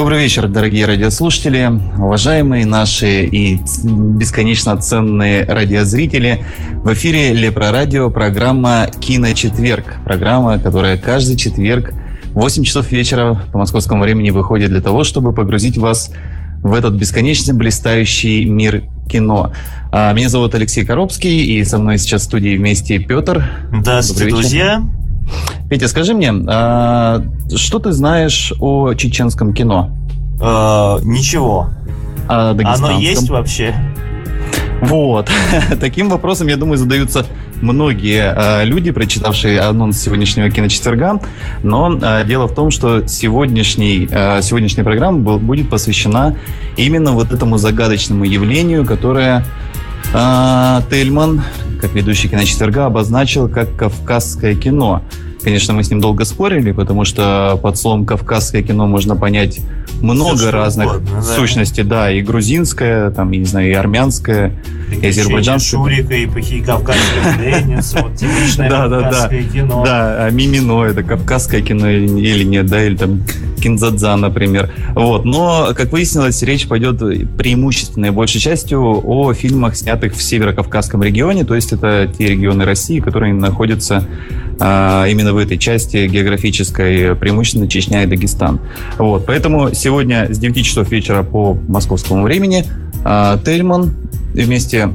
Добрый вечер, дорогие радиослушатели, уважаемые наши и бесконечно ценные радиозрители. В эфире Лепро Радио программа «Киночетверг». Программа, которая каждый четверг в 8 часов вечера по московскому времени выходит для того, чтобы погрузить вас в этот бесконечно блистающий мир кино. А, меня зовут Алексей Коробский, и со мной сейчас в студии вместе Петр. Здравствуйте, друзья. Петя, скажи мне, а, что ты знаешь о чеченском кино? Э, ничего. А Оно есть вообще? Вот. Таким вопросом, я думаю, задаются многие э, люди, прочитавшие анонс сегодняшнего киночетверга. Но э, дело в том, что сегодняшний, э, сегодняшняя программа был, будет посвящена именно вот этому загадочному явлению, которое Тельман, как ведущий киночетверга, обозначил как кавказское кино. Конечно, мы с ним долго спорили, потому что под словом «кавказское кино» можно понять много Все, разных угодно, да. сущностей, да, и грузинское, там, я не знаю, и армянское, и азербайджанское. Шурика, и кавказская пленница, вот типичное да, кавказское да, кино. Да, а Мимино, это кавказское кино или нет, да, или там Кинзадза, например. Вот, но, как выяснилось, речь пойдет преимущественно большей частью о фильмах, снятых в Северо-Кавказском регионе, то есть это те регионы России, которые находятся а, именно в этой части географической, преимущественно Чечня и Дагестан. Вот, поэтому сегодня с 9 часов вечера по московскому времени а, Тельман вместе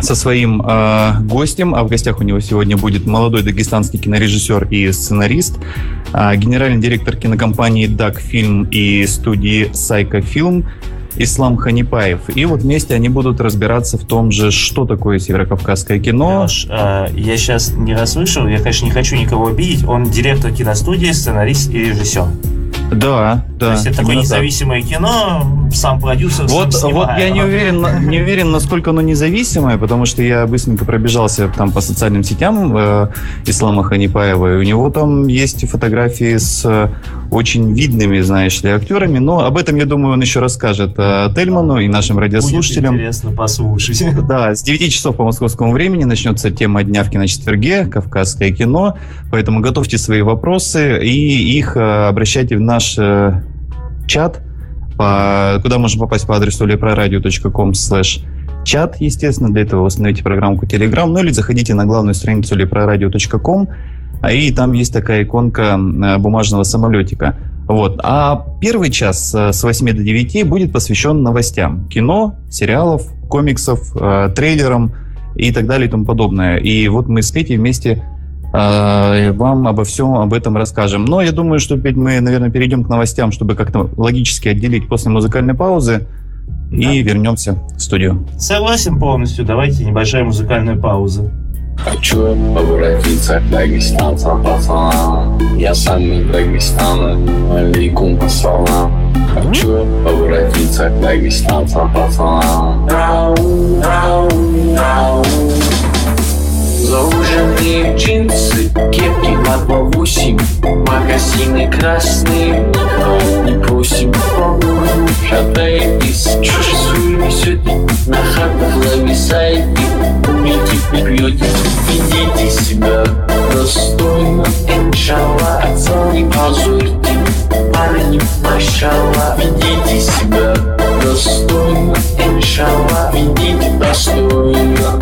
со своим э, гостем, а в гостях у него сегодня будет молодой дагестанский кинорежиссер и сценарист, э, генеральный директор кинокомпании «Дак Фильм» и студии «Сайка Фильм» Ислам Ханипаев. И вот вместе они будут разбираться в том же, что такое северокавказское кино. Леш, э, я сейчас не расслышал, я, конечно, не хочу никого обидеть. Он директор киностудии, сценарист и режиссер. Да, да. То есть это такое независимое кино, сам продюсер, вот, сам Вот я не уверен, не уверен, насколько оно независимое, потому что я быстренько пробежался там по социальным сетям э, Ислама Ханипаева, и у него там есть фотографии с э, очень видными, знаешь ли, актерами, но об этом, я думаю, он еще расскажет э, Тельману и нашим радиослушателям. Будет интересно послушать. Да, с 9 часов по московскому времени начнется тема дня в киночетверге, кавказское кино, поэтому готовьте свои вопросы и их э, обращайте в наш э, чат, по, куда можно попасть по адресу leproradio.com slash чат, естественно, для этого установите программку Telegram, ну или заходите на главную страницу leproradio.com, а и там есть такая иконка э, бумажного самолетика. Вот. А первый час э, с 8 до 9 будет посвящен новостям. Кино, сериалов, комиксов, э, трейлерам и так далее и тому подобное. И вот мы с Кэти вместе вам обо всем об этом расскажем. Но я думаю, что опять мы, наверное, перейдем к новостям, чтобы как-то логически отделить после музыкальной паузы. Да. И вернемся в студию. Согласен полностью. Давайте небольшая музыкальная пауза. Хочу обратиться к дагестанцам, пацанам Я сам из Дагестана, алейкум ассалам Хочу обратиться к дагестанцам, пацанам Зауженные джинсы, кепки на по восемь. Магазины красные, не просим. Шатает из чужой несет На хатах зависает Умейте вперед, ведите себя достойно. Иншалла, не позорьте. Парни, машалла, ведите себя достойно Иншалла, ведите достойно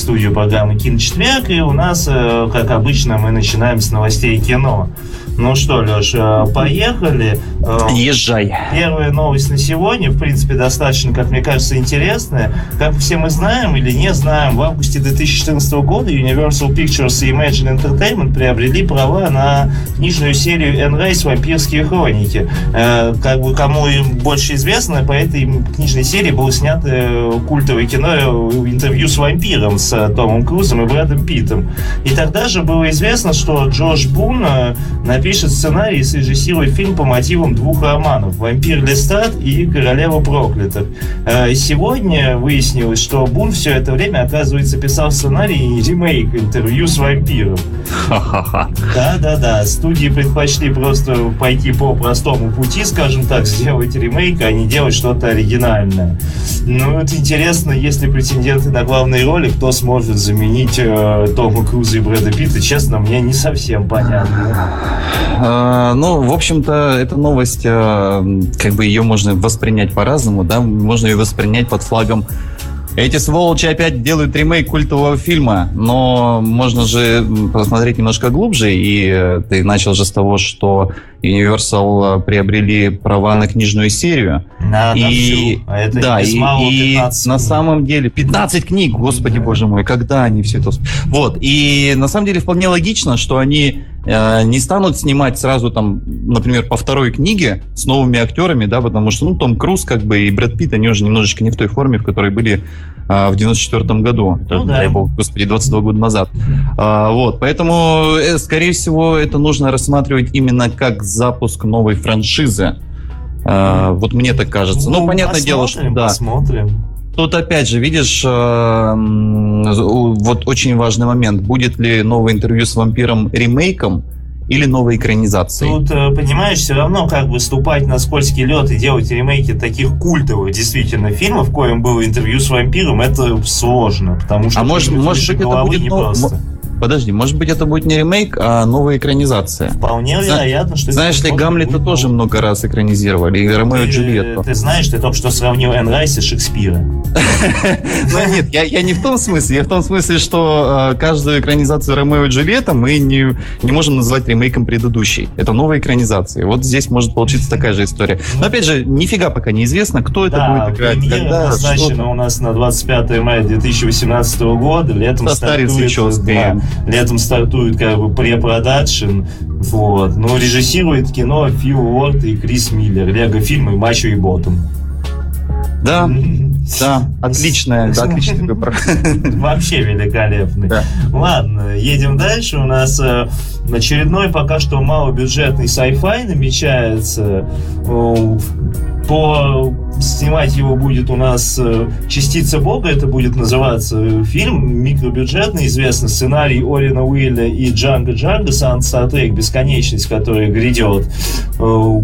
студию программы «Киночетверг», и у нас, э, как обычно, мы начинаем с новостей кино. Ну что, Леш, э, поехали. Э, Езжай. Первая новость на сегодня, в принципе, достаточно, как мне кажется, интересная. Как все мы знаем или не знаем, в августе 2014 года Universal Pictures и Imagine Entertainment приобрели права на книжную серию Энн «Вампирские хроники». Э, Как бы кому им больше известно, по этой книжной серии было снято культовое кино интервью с вампиром с Томом Крузом и Брэдом Питтом. И тогда же было известно, что Джош Бун э, напишет сценарий и срежиссирует фильм по мотивам двух романов «Вампир Лестрад» и «Королева проклятых». Э, Сегодня выяснилось, что Бун все это время, оказывается, писал сценарий и ремейк интервью с вампиром. Да-да-да, студии предпочли просто пойти по простому пути, скажем так, сделать ремейк, а не делать что-то оригинальное. Ну, это интересно, если претенденты на главные роли, кто сможет заменить э, Тома Круза и Брэда Питта, честно, мне не совсем понятно. А, Ну, в общем-то, эта новость, а, как бы ее можно воспринять по-разному, да, можно ее воспринять под флагом эти сволочи опять делают ремейк культового фильма, но можно же посмотреть немножко глубже, и э, ты начал же с того, что Universal э, приобрели права на книжную серию. На, на и, всю. А это да, и, и 15 на самом деле 15 книг, господи Да. боже мой, когда они все это... Вот, и на самом деле вполне логично, что они не станут снимать сразу там, например, по второй книге с новыми актерами, да, потому что, ну, Том Круз как бы и Брэд Питт, они уже немножечко не в той форме, в которой были э, в 94 году, Ну да. дай бог, господи, 22 года назад. А, вот, поэтому, э, скорее всего, это нужно рассматривать именно как запуск новой франшизы. А, вот мне так кажется. Ну, понятное дело, что да. Посмотрим. Тут опять же, видишь, э, вот очень важный момент. Будет ли новое интервью с вампиром ремейком или новой экранизацией? Тут, э, понимаешь, все равно как бы ступать на скользкий лед и делать ремейки таких культовых действительно фильмов, в коем было интервью с вампиром, это сложно, потому что А может- может быть, это будет не нов- просто. Подожди, может быть, это будет не ремейк, а новая экранизация? Вполне Зна- вероятно, что... Знаешь ли, Гамлета будет тоже много раз экранизировали, и Ромео и Джульетту. Ты знаешь, ты только что сравнил Энн Райс и Шекспира. Ну нет, я, не в том смысле. Я в том смысле, что э, каждую экранизацию Ромео и Джульетта мы не, не можем назвать ремейком предыдущей. Это новая экранизация. Вот здесь может получиться такая же история. Но опять же, нифига пока неизвестно, кто это будет играть, премьера назначена у нас на 25 мая 2018 года. Летом стартует, да, летом стартует как бы препродакшн. Вот. Но режиссирует кино Фил Лорд и Крис Миллер. Лего-фильмы «Мачо и Ботан». Да, да, отличная, да, отличный выбор. Вообще великолепный. Да. Ладно, едем дальше. У нас э, очередной пока что малобюджетный sci-fi намечается. О, По снимать его будет у нас э, «Частица Бога», это будет называться э, фильм, микробюджетный, известный сценарий Орина Уилля и Джанга Джанга, Сан Трек «Бесконечность», который грядет. Э,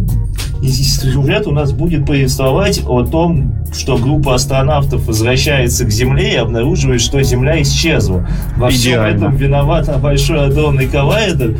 и сюжет у нас будет повествовать о том, что группа астронавтов возвращается к Земле и обнаруживает, что Земля исчезла. Во всем Идеально. этом виноват большой адронный коллайдер.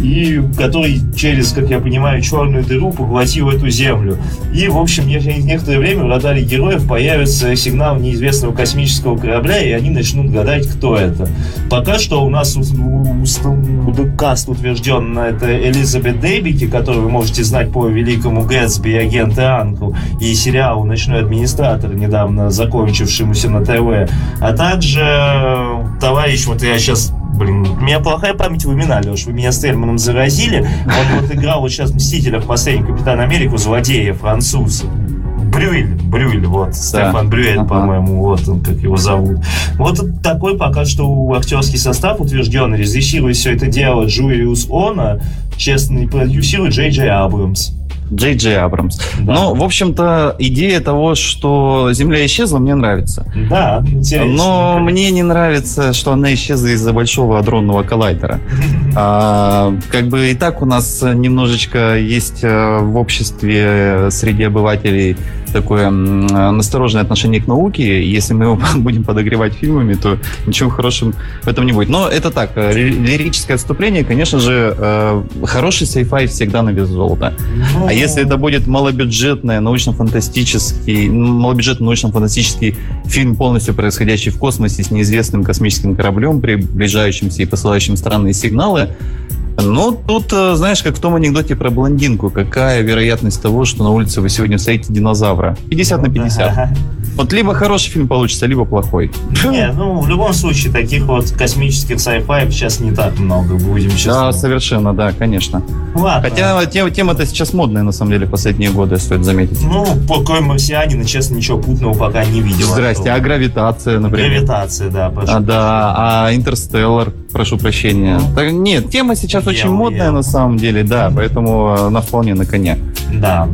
И который через, как я понимаю, черную дыру поглотил эту землю. И, в общем, через некоторое время в радаре героев появится сигнал неизвестного космического корабля, и они начнут гадать, кто это. Пока что у нас у, у, у, каст утвержден это Элизабет Дэбики, которую вы можете знать по великому Гэтсби и агенты Анкл, и сериалу «Ночной администратор», недавно закончившемуся на ТВ, а также э, товарищ, вот я сейчас блин, у меня плохая память в имена, Леш, вы меня с Тельманом заразили. Он вот играл вот сейчас Мстителя в последнем Капитан Америку, злодея, француз. Брюэль, Брюэль, вот, да. Стефан Брюэль, ага. по-моему, вот он, как его зовут. Вот такой пока что актерский состав утвержденный, режиссирует все это дело Джулиус Она, честный продюсирует Джей Джей Абрамс. Джей Джей Абрамс. Да. Ну, в общем-то, идея того, что Земля исчезла, мне нравится. Да, интересно. Но мне не нравится, что она исчезла из-за большого адронного коллайдера. А, как бы и так у нас немножечко есть э, в обществе среди обывателей такое настороженное отношение к науке. Если мы его будем подогревать фильмами, то ничего хорошего в этом не будет. Но это так, э, лирическое отступление, конечно же, э, хороший sci-fi всегда на вес золота. Ну... А если это будет малобюджетный, научно-фантастический, малобюджетный научно-фантастический фильм, полностью происходящий в космосе с неизвестным космическим кораблем, приближающимся и посылающим странные сигналы, ну, тут, э, знаешь, как в том анекдоте про блондинку. Какая вероятность того, что на улице вы сегодня встретите динозавра? 50 на 50. Вот либо хороший фильм получится, либо плохой. Не, ну, в любом случае, таких вот космических sci-fi сейчас не так много, будем сейчас. Да, совершенно, да, конечно. Ладно. Хотя тема, тема-то сейчас модная, на самом деле, последние годы, стоит заметить. Ну, покой марсианина, честно, ничего путного пока не видел. Здрасте, а гравитация, например? Гравитация, да, прошу. А, да, а Интерстеллар, прошу прощения. Ну, так, нет, тема сейчас очень модная, я. на самом деле, да, поэтому она вполне на коне. Да.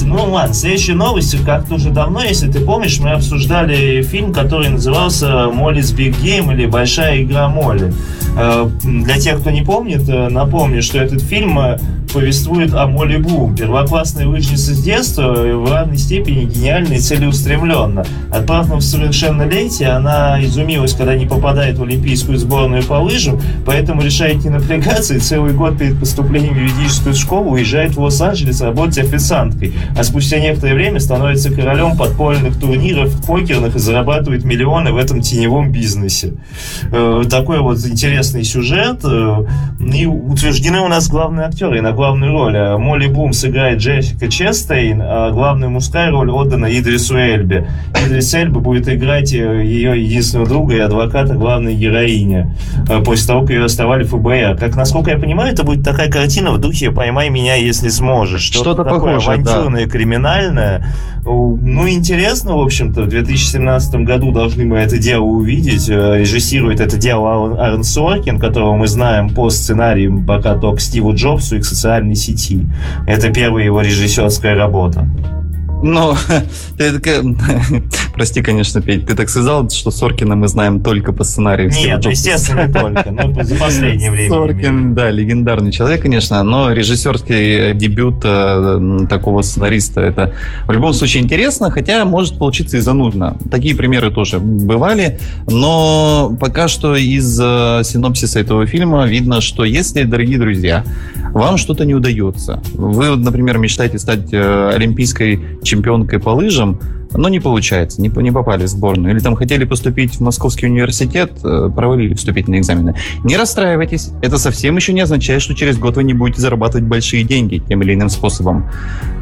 Ну ладно, следующая новость, как-то уже давно, если ты помнишь, мы обсуждали фильм, который назывался «Молли's Big Game» или «Большая игра Молли». Э, для тех, кто не помнит, э, напомню, что этот фильм э, повествует о Молли Блум, первоклассной лыжнице с детства, в равной степени гениально и целеустремленно. Отправив в совершеннолетие, она изумилась, когда не попадает в олимпийскую сборную по лыжам, поэтому решает не напрягаться и целый год перед поступлением в юридическую школу уезжает в Лос-Анджелес работать официанткой, а спустя некоторое время становится королем подпольных турниров покерных и зарабатывает миллионы в этом теневом бизнесе. Такой вот интересный сюжет. И утверждены у нас главные актеры. Иногда главную роль. А Молли Бум сыграет Джессика Честейн, а главную мужская роль отдана Идрису Эльбе. Идрис Эльба будет играть э, ее единственного друга и адвоката главной героини э, после того, как ее оставали ФБР. Как, насколько я понимаю, это будет такая картина в духе «Поймай меня, если сможешь». Что-то, Что-то такое похожее, авантюрное, да. криминальное. Ну, интересно, в общем-то. В 2017 году должны мы это дело увидеть. Э, режиссирует это дело Аарон Соркин, которого мы знаем по сценарию пока только Стиву Джобсу и к социальной сети. Это первая его режиссерская работа. Ну, ты, прости, конечно, Петь, ты так сказал, что Соркина мы знаем только по сценарию. Нет, естественно, не только, но за последнее время. Соркин, да, легендарный человек, конечно, но режиссерский дебют э, такого сценариста, это в любом случае интересно, хотя может получиться и занудно. Такие примеры тоже бывали, но пока что из э, синопсиса этого фильма видно, что если, дорогие друзья, вам что-то не удается, вы, например, мечтаете стать э, олимпийской чемпионкой по лыжам, но не получается, не, не попали в сборную. Или там хотели поступить в Московский университет, э, провалили вступительные экзамены. Не расстраивайтесь, это совсем еще не означает, что через год вы не будете зарабатывать большие деньги тем или иным способом.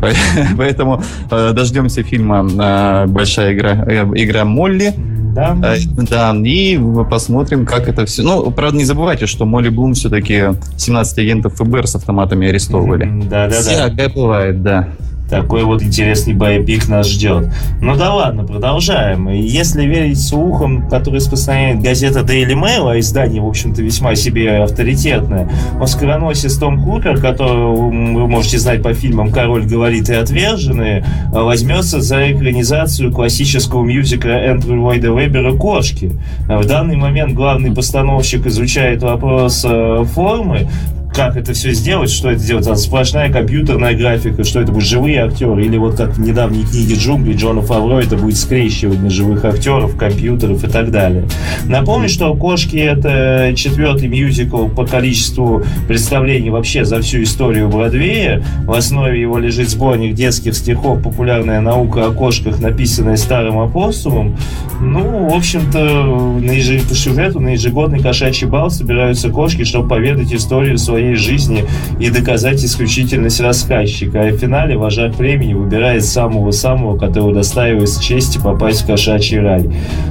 Поэтому э, дождемся фильма э, «Большая игра, игра Молли», да. да, и посмотрим, как это все. Ну, правда, не забывайте, что Молли Блум все-таки 17 агентов ФБР с автоматами арестовывали. Да, да, да. Всякое бывает, да. Такой вот интересный боепик нас ждет. Ну да ладно, продолжаем. Если верить слухам, которые распространяет газета Daily Mail, а издание, в общем-то, весьма себе авторитетное, Оскароносец Том Хупер, которого вы можете знать по фильмам «Король говорит» и «Отверженные», возьмется за экранизацию классического мюзикла Эндрю Ллойда Вебера «Кошки». В данный момент главный постановщик изучает вопрос э, формы, как это все сделать, что это сделать, а сплошная компьютерная графика, что это будут живые актеры, или вот как в недавней книге «Джунгли» Джона Фавро, это будет скрещивание живых актеров, компьютеров и так далее. Напомню, что «Кошки» — это четвертый мюзикл по количеству представлений вообще за всю историю Бродвея. В основе его лежит сборник детских стихов «Популярная наука о кошках», написанная старым апостолом. Ну, в общем-то, на еж... по сюжету на ежегодный кошачий бал собираются кошки, чтобы поведать историю своей жизни и доказать исключительность рассказчика. А в финале вожак племени выбирает самого-самого, который удостаивается чести попасть в кошачий рай.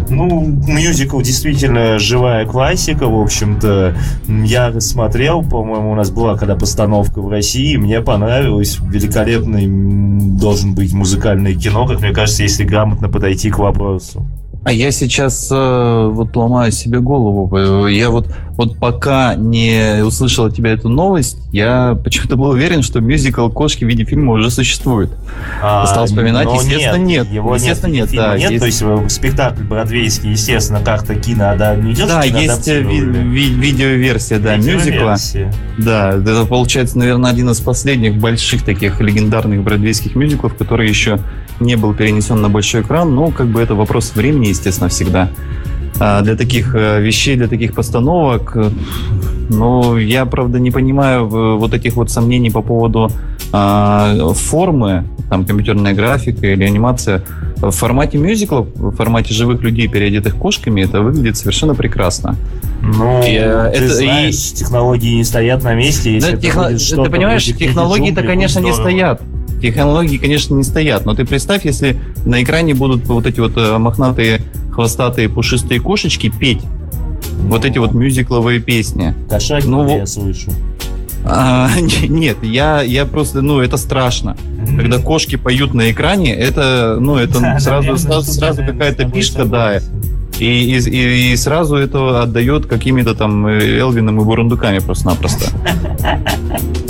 Ну, мюзикл действительно живая классика, в общем-то. Я смотрел, по-моему, у нас была когда постановка в России, мне понравилось. Великолепный должен быть музыкальное кино, как мне кажется, если грамотно подойти к вопросу. А я сейчас э, вот ломаю себе голову. Я вот, вот пока не услышал от тебя эту новость, я почему-то был уверен, что мюзикл «Кошки» в виде фильма уже существует. А, Стал вспоминать, но естественно, нет. Его Естественно, нет, нет, да, нет, есть- то есть э, спектакль бродвейский, естественно, как-то кино, да, не идет Да, есть э, ви- ви- видеоверсия, да, мюзикла. Да, это получается, наверное, один из последних больших таких легендарных бродвейских мюзиклов, который еще не был перенесен на большой экран. Но как бы это вопрос времени, естественно, всегда. А для таких э, вещей, для таких постановок, э, ну, я, правда, не понимаю э, вот этих вот сомнений по поводу а, формы, там, компьютерная графика или анимация. В формате мюзиклов, в формате живых людей, переодетых кошками, это выглядит совершенно прекрасно. Ну, Я- ты это знаешь, технологии не стоят на месте. Если Да, техно- Ты понимаешь, технологии-то, конечно, не стоят. Технологии, конечно, не стоят. Но ты представь, если на экране будут вот эти вот э, мохнатые, хвостатые, пушистые кошечки петь вот эти вот мюзикловые песни. Кошаки, Ну, я слышу. А, не- нет, я, я просто, ну, это страшно. Когда кошки поют на экране, это, ну, это Да, сразу, наверное, сразу, сразу какая-то пишка, да. И, и, и- и сразу это отдает какими-то там э, Элвином и Бурундуками просто-напросто.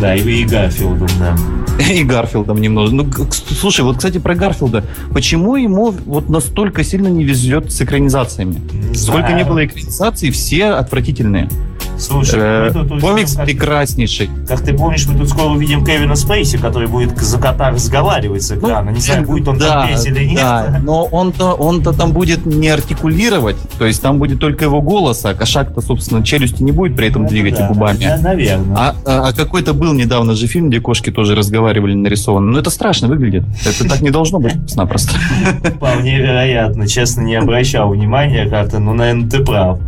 Да, и, и Гарфилдом, да. И Гарфилдом немного. Ну, слушай, вот, кстати, про Гарфилда. Почему ему вот настолько сильно не везет с экранизациями? Не Сколько не было экранизаций, все отвратительные. Слушай, Э, мы тут увидим, Комикс прекраснейший. Как ты помнишь, мы тут скоро увидим Кевина Спейси, который будет за кота разговаривать с экрана. не знаю, будет он Ну, да, там петь или нет. Да, но он-то, он-то там будет не артикулировать, то есть там будет только его голос, а кошак-то, собственно, челюсти не будет при этом Ну, двигать да, губами. да, наверное. А, а- а какой-то был недавно же фильм, где кошки тоже разговаривали нарисованы. Ну, это страшно выглядит. Это так не должно быть напросто. Вполне вероятно. Честно, не обращал внимания как-то, но, наверное, ты прав.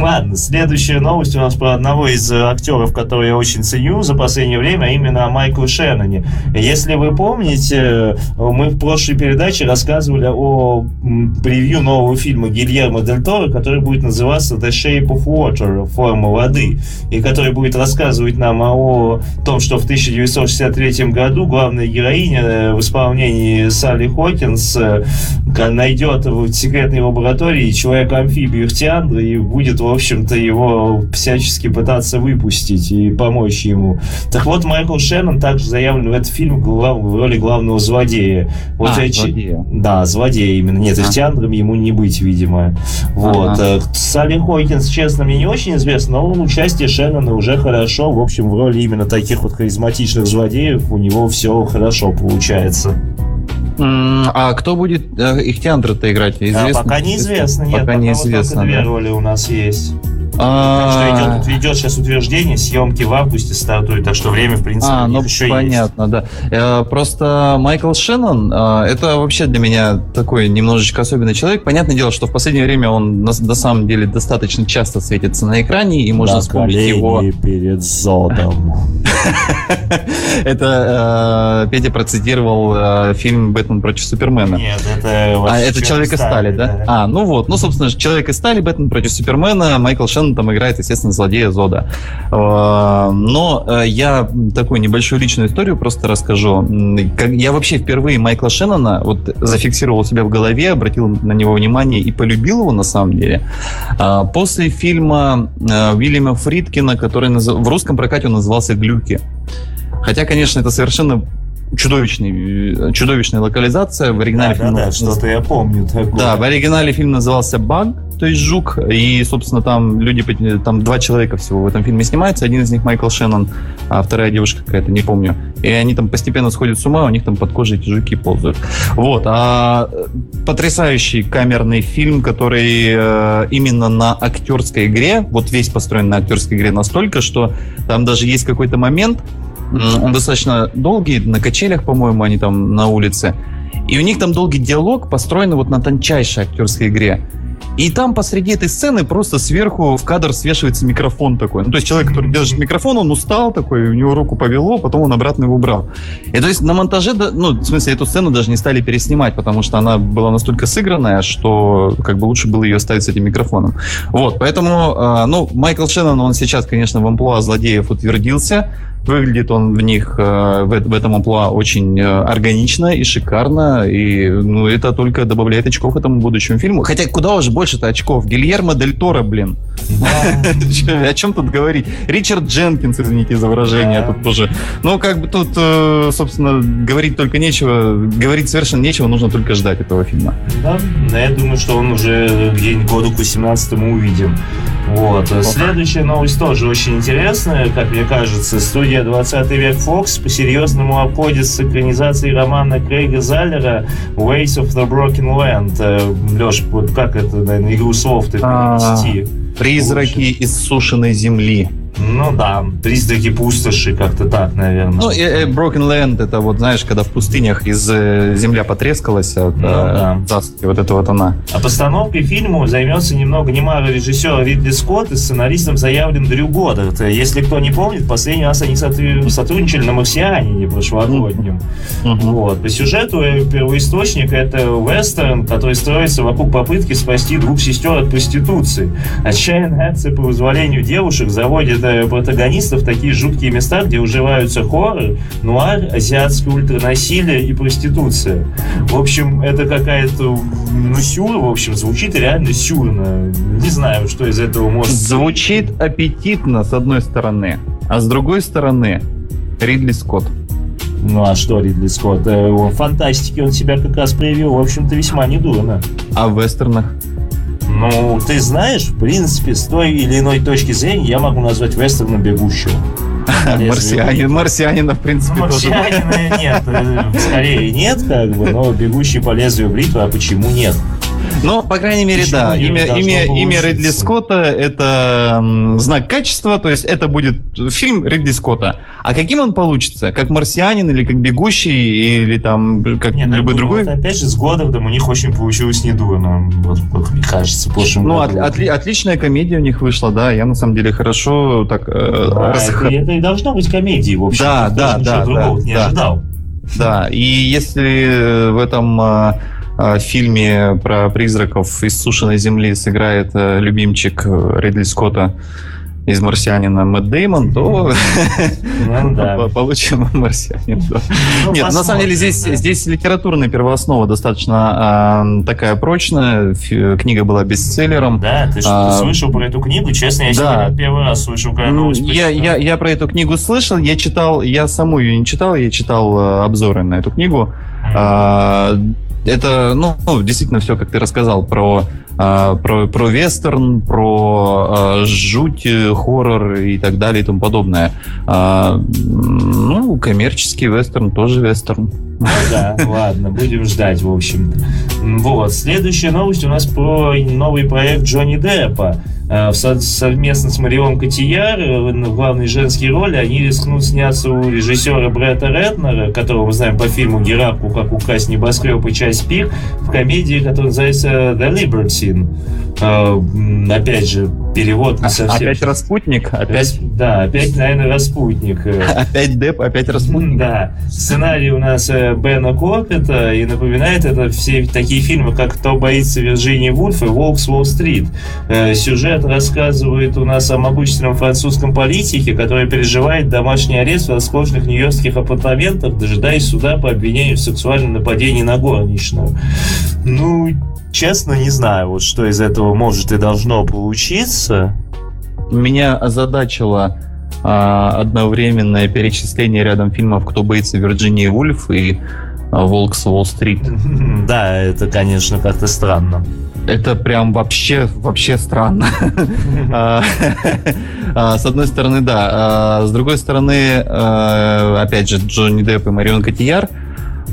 Ладно, следующая новость у нас про одного из э, актеров, который я очень ценю за последнее время, а именно о Майкле Шенноне. Если вы помните, э, мы в прошлой передаче рассказывали о превью нового фильма Гильермо Дель Торо, который будет называться The Shape of Water, форма воды, и который будет рассказывать нам о том, что в 1963 году главная героиня э, в исполнении Салли Хокинс найдет в секретной лаборатории человека-амфибию Хтиандра и будет, в общем-то, его всячески пытаться выпустить и помочь ему. Так вот, Майкл Шеннон также заявлен в этот фильм глав- в роли главного злодея. Вот А, эти- злодея. Да, злодея именно. Нет, А. Хтиандром ему не быть, видимо. Вот. Ага. Э, Салли Хокинс, честно, мне не очень известно, но участие Шеннона уже хорошо. В общем, в роли именно таких вот харизматичных злодеев у него все хорошо получается. А кто будет э, Ихтиандра-то играть? А Известно? пока неизвестно, нет. Пока вот неизвестно, только две да. роли у нас есть. Так А, что идет, идет сейчас утверждение, съемки в августе стартуют, так что время, в принципе, А, у ну еще понятно, да. Э, Просто Майкл Шеннон э, это вообще для меня такой немножечко особенный человек. Понятное дело, что в последнее время он на, на самом деле достаточно часто светится на экране, и есть. можно На вспомнить его. перед Зодом. Это э, Петя процитировал э, фильм «Бэтмен против Супермена». Нет, это... А, это «Человек из стали», да? А, ну вот. Ну, собственно, «Человек из стали», «Бэтмен против Супермена», Майкл Шеннон там играет, естественно, злодея Зода. Э, Но я такую небольшую личную историю просто расскажу. Я вообще впервые Майкла Шеннона вот зафиксировал себя в голове, обратил на него внимание и полюбил его на самом деле. А, После фильма Уильяма Фридкина, который в русском прокате он назывался «Глюки». Хотя, конечно, это совершенно чудовищный, э, чудовищная локализация. В оригинале Да, фильм да, да, что-то я помню такое. Да, в оригинале фильм назывался «Баг», то есть «Жук», и, собственно, там люди, там два человека всего в этом фильме снимаются, один из них Майкл Шеннон, а вторая девушка какая-то, не помню. И они там постепенно сходят с ума, у них там под кожей эти жуки ползают. Вот, а э, потрясающий камерный фильм, который э, именно на актерской игре, вот весь построен на актерской игре настолько, что там даже есть какой-то момент, он достаточно долгий, на качелях, по-моему, они там на улице, и у них там долгий диалог построен вот на тончайшей актерской игре. И там посреди этой сцены просто сверху в кадр свешивается микрофон такой. Ну, то есть человек, который держит микрофон, он устал такой, у него руку повело, потом он обратно его убрал. И то есть на монтаже, ну, в смысле, эту сцену даже не стали переснимать, потому что она была настолько сыгранная, что как бы лучше было ее оставить с этим микрофоном. Вот, поэтому, э, ну, Майкл Шеннон, он сейчас, конечно, в амплуа злодеев утвердился. Выглядит он в них, э, в, в этом амплуа очень э, органично и шикарно, и ну, это только добавляет очков этому будущему фильму. Хотя куда уже больше-то очков? Гильермо Дель Торо, блин. О чем тут говорить? Ричард Дженкинс, извините за выражение, тут тоже. Ну, как бы тут, э, собственно, говорить только нечего, говорить совершенно нечего, нужно только ждать этого фильма. Да, да, я думаю, что он уже где-нибудь году к 18 увидим. Вот. Следующая новость тоже очень интересная, как мне кажется. Студия 20 век Fox по-серьезному обходит с экранизацией романа Крейга Заллера Ways of the Broken Land. Леш, вот как это, наверное, игру слов ты А, перевести? Призраки иссушенной земли. Ну да, призраки пустоши, как-то так, наверное. Ну, э, э, Broken Land это вот, знаешь, когда в пустынях из э, земля потрескалась от Ну, э, да. засухи, вот это вот она. А постановкой фильма займется ни много ни мало режиссер Ридли Скотт и сценаристом заявлен Дрю Годдард. Если кто не помнит, последний раз они сотру- сотрудничали на «Марсианине» прошлогоднем. Вот. По сюжету первоисточник — это вестерн, который строится вокруг попытки спасти двух сестер от проституции. Отчаянные акции по вызволению девушек заводят э, протагонистов в такие жуткие места, где уживаются хоррор, нуар, азиатское ультранасилие и проституция. В общем, это какая-то, ну, сюр, в общем, звучит реально сюрно. Не знаю, что из этого может... Звучит аппетитно, с одной стороны, а с другой стороны Ридли Скотт. Ну а что Ридли Скотт? Э, В фантастике он себя как раз проявил, в общем-то, весьма недурно. А в вестернах? Ну, ты знаешь, в принципе, с той или иной точки зрения я могу назвать вестерном бегущего. Марсианин, марсианина, в принципе, Ну, марсианина нет, э, скорее нет, как бы, но бегущий по лезвию бритвы, а почему нет? Ну, по крайней мере, Почему да. Имя, имя, имя? Ридли Скотта — это знак качества, то есть это будет фильм Ридли Скотта. А каким он получится? Как «Марсианин» или как «Бегущий» или там как Нет, любой ну, другой? вот опять же, с Годдардом у них очень получилось недурно, вот, как мне кажется, в прошлом Ну, от- отли- отличная комедия у них вышла, да. Я на самом деле хорошо так... э, А, расх- это, это и должно быть комедией, в общем. Да, да, да, другого да, не да. ожидал. Да, и если в этом э, э, фильме про призраков из сушеной земли сыграет э, любимчик э, Ридли Скотта из «Марсианина» Мэтт Деймон, то Ну да. получим «Марсианин». да. Ну, Нет, на самом деле здесь, да. здесь литературная первооснова достаточно э, такая прочная. Фи- Книга была бестселлером. Да, ты А, слышал про эту книгу? Честно, я да. сегодня первый раз слышал, когда Ну, новость я, я, я про эту книгу слышал, я читал, я саму ее не читал, я читал э, обзоры на эту книгу. А, это, ну, действительно все, как ты рассказал, про, про, про вестерн, про а, жуть, э, хоррор и так далее и тому подобное. А, ну, коммерческий вестерн тоже вестерн. Ну да, ладно, будем ждать, в общем. Вот, следующая новость у нас про новый проект Джонни Деппа. Совместно с Марион Котияр э, в главной женской роли они рискнут сняться у режиссера Бретта Ретнера, которого мы знаем по фильму «Геракл. Как украсть небоскреб» и «Часть пик», в комедии, которая называется «The Libertine». Э, м, Опять же, перевод не совсем... Опять Распутник, Рас- опять, Да, опять, наверное, Распутник. Опять Деп, опять Распутник. да, сценарий у нас э, Бена Коппета, и напоминает это все такие фильмы, как «Кто боится Вирджинии Вульф» и «Волк с Уолл-стрит». Э, Сюжет рассказывает у нас о могущественном французском политике, который переживает домашний арест в роскошных нью-йоркских апартаментах, дожидаясь суда по обвинению в сексуальном нападении на горничную. Ну, честно, не знаю, вот что из этого может и должно получиться. Меня озадачила а, одновременное перечисление рядом фильмов «Кто боится Вирджинии Вульф» и а, «Волк с Уолл-стрит». Да, это, конечно, как-то странно. Это прям вообще, вообще странно. А, а, С одной стороны, да. С другой стороны, опять же, Джонни Депп и Марион Котияр.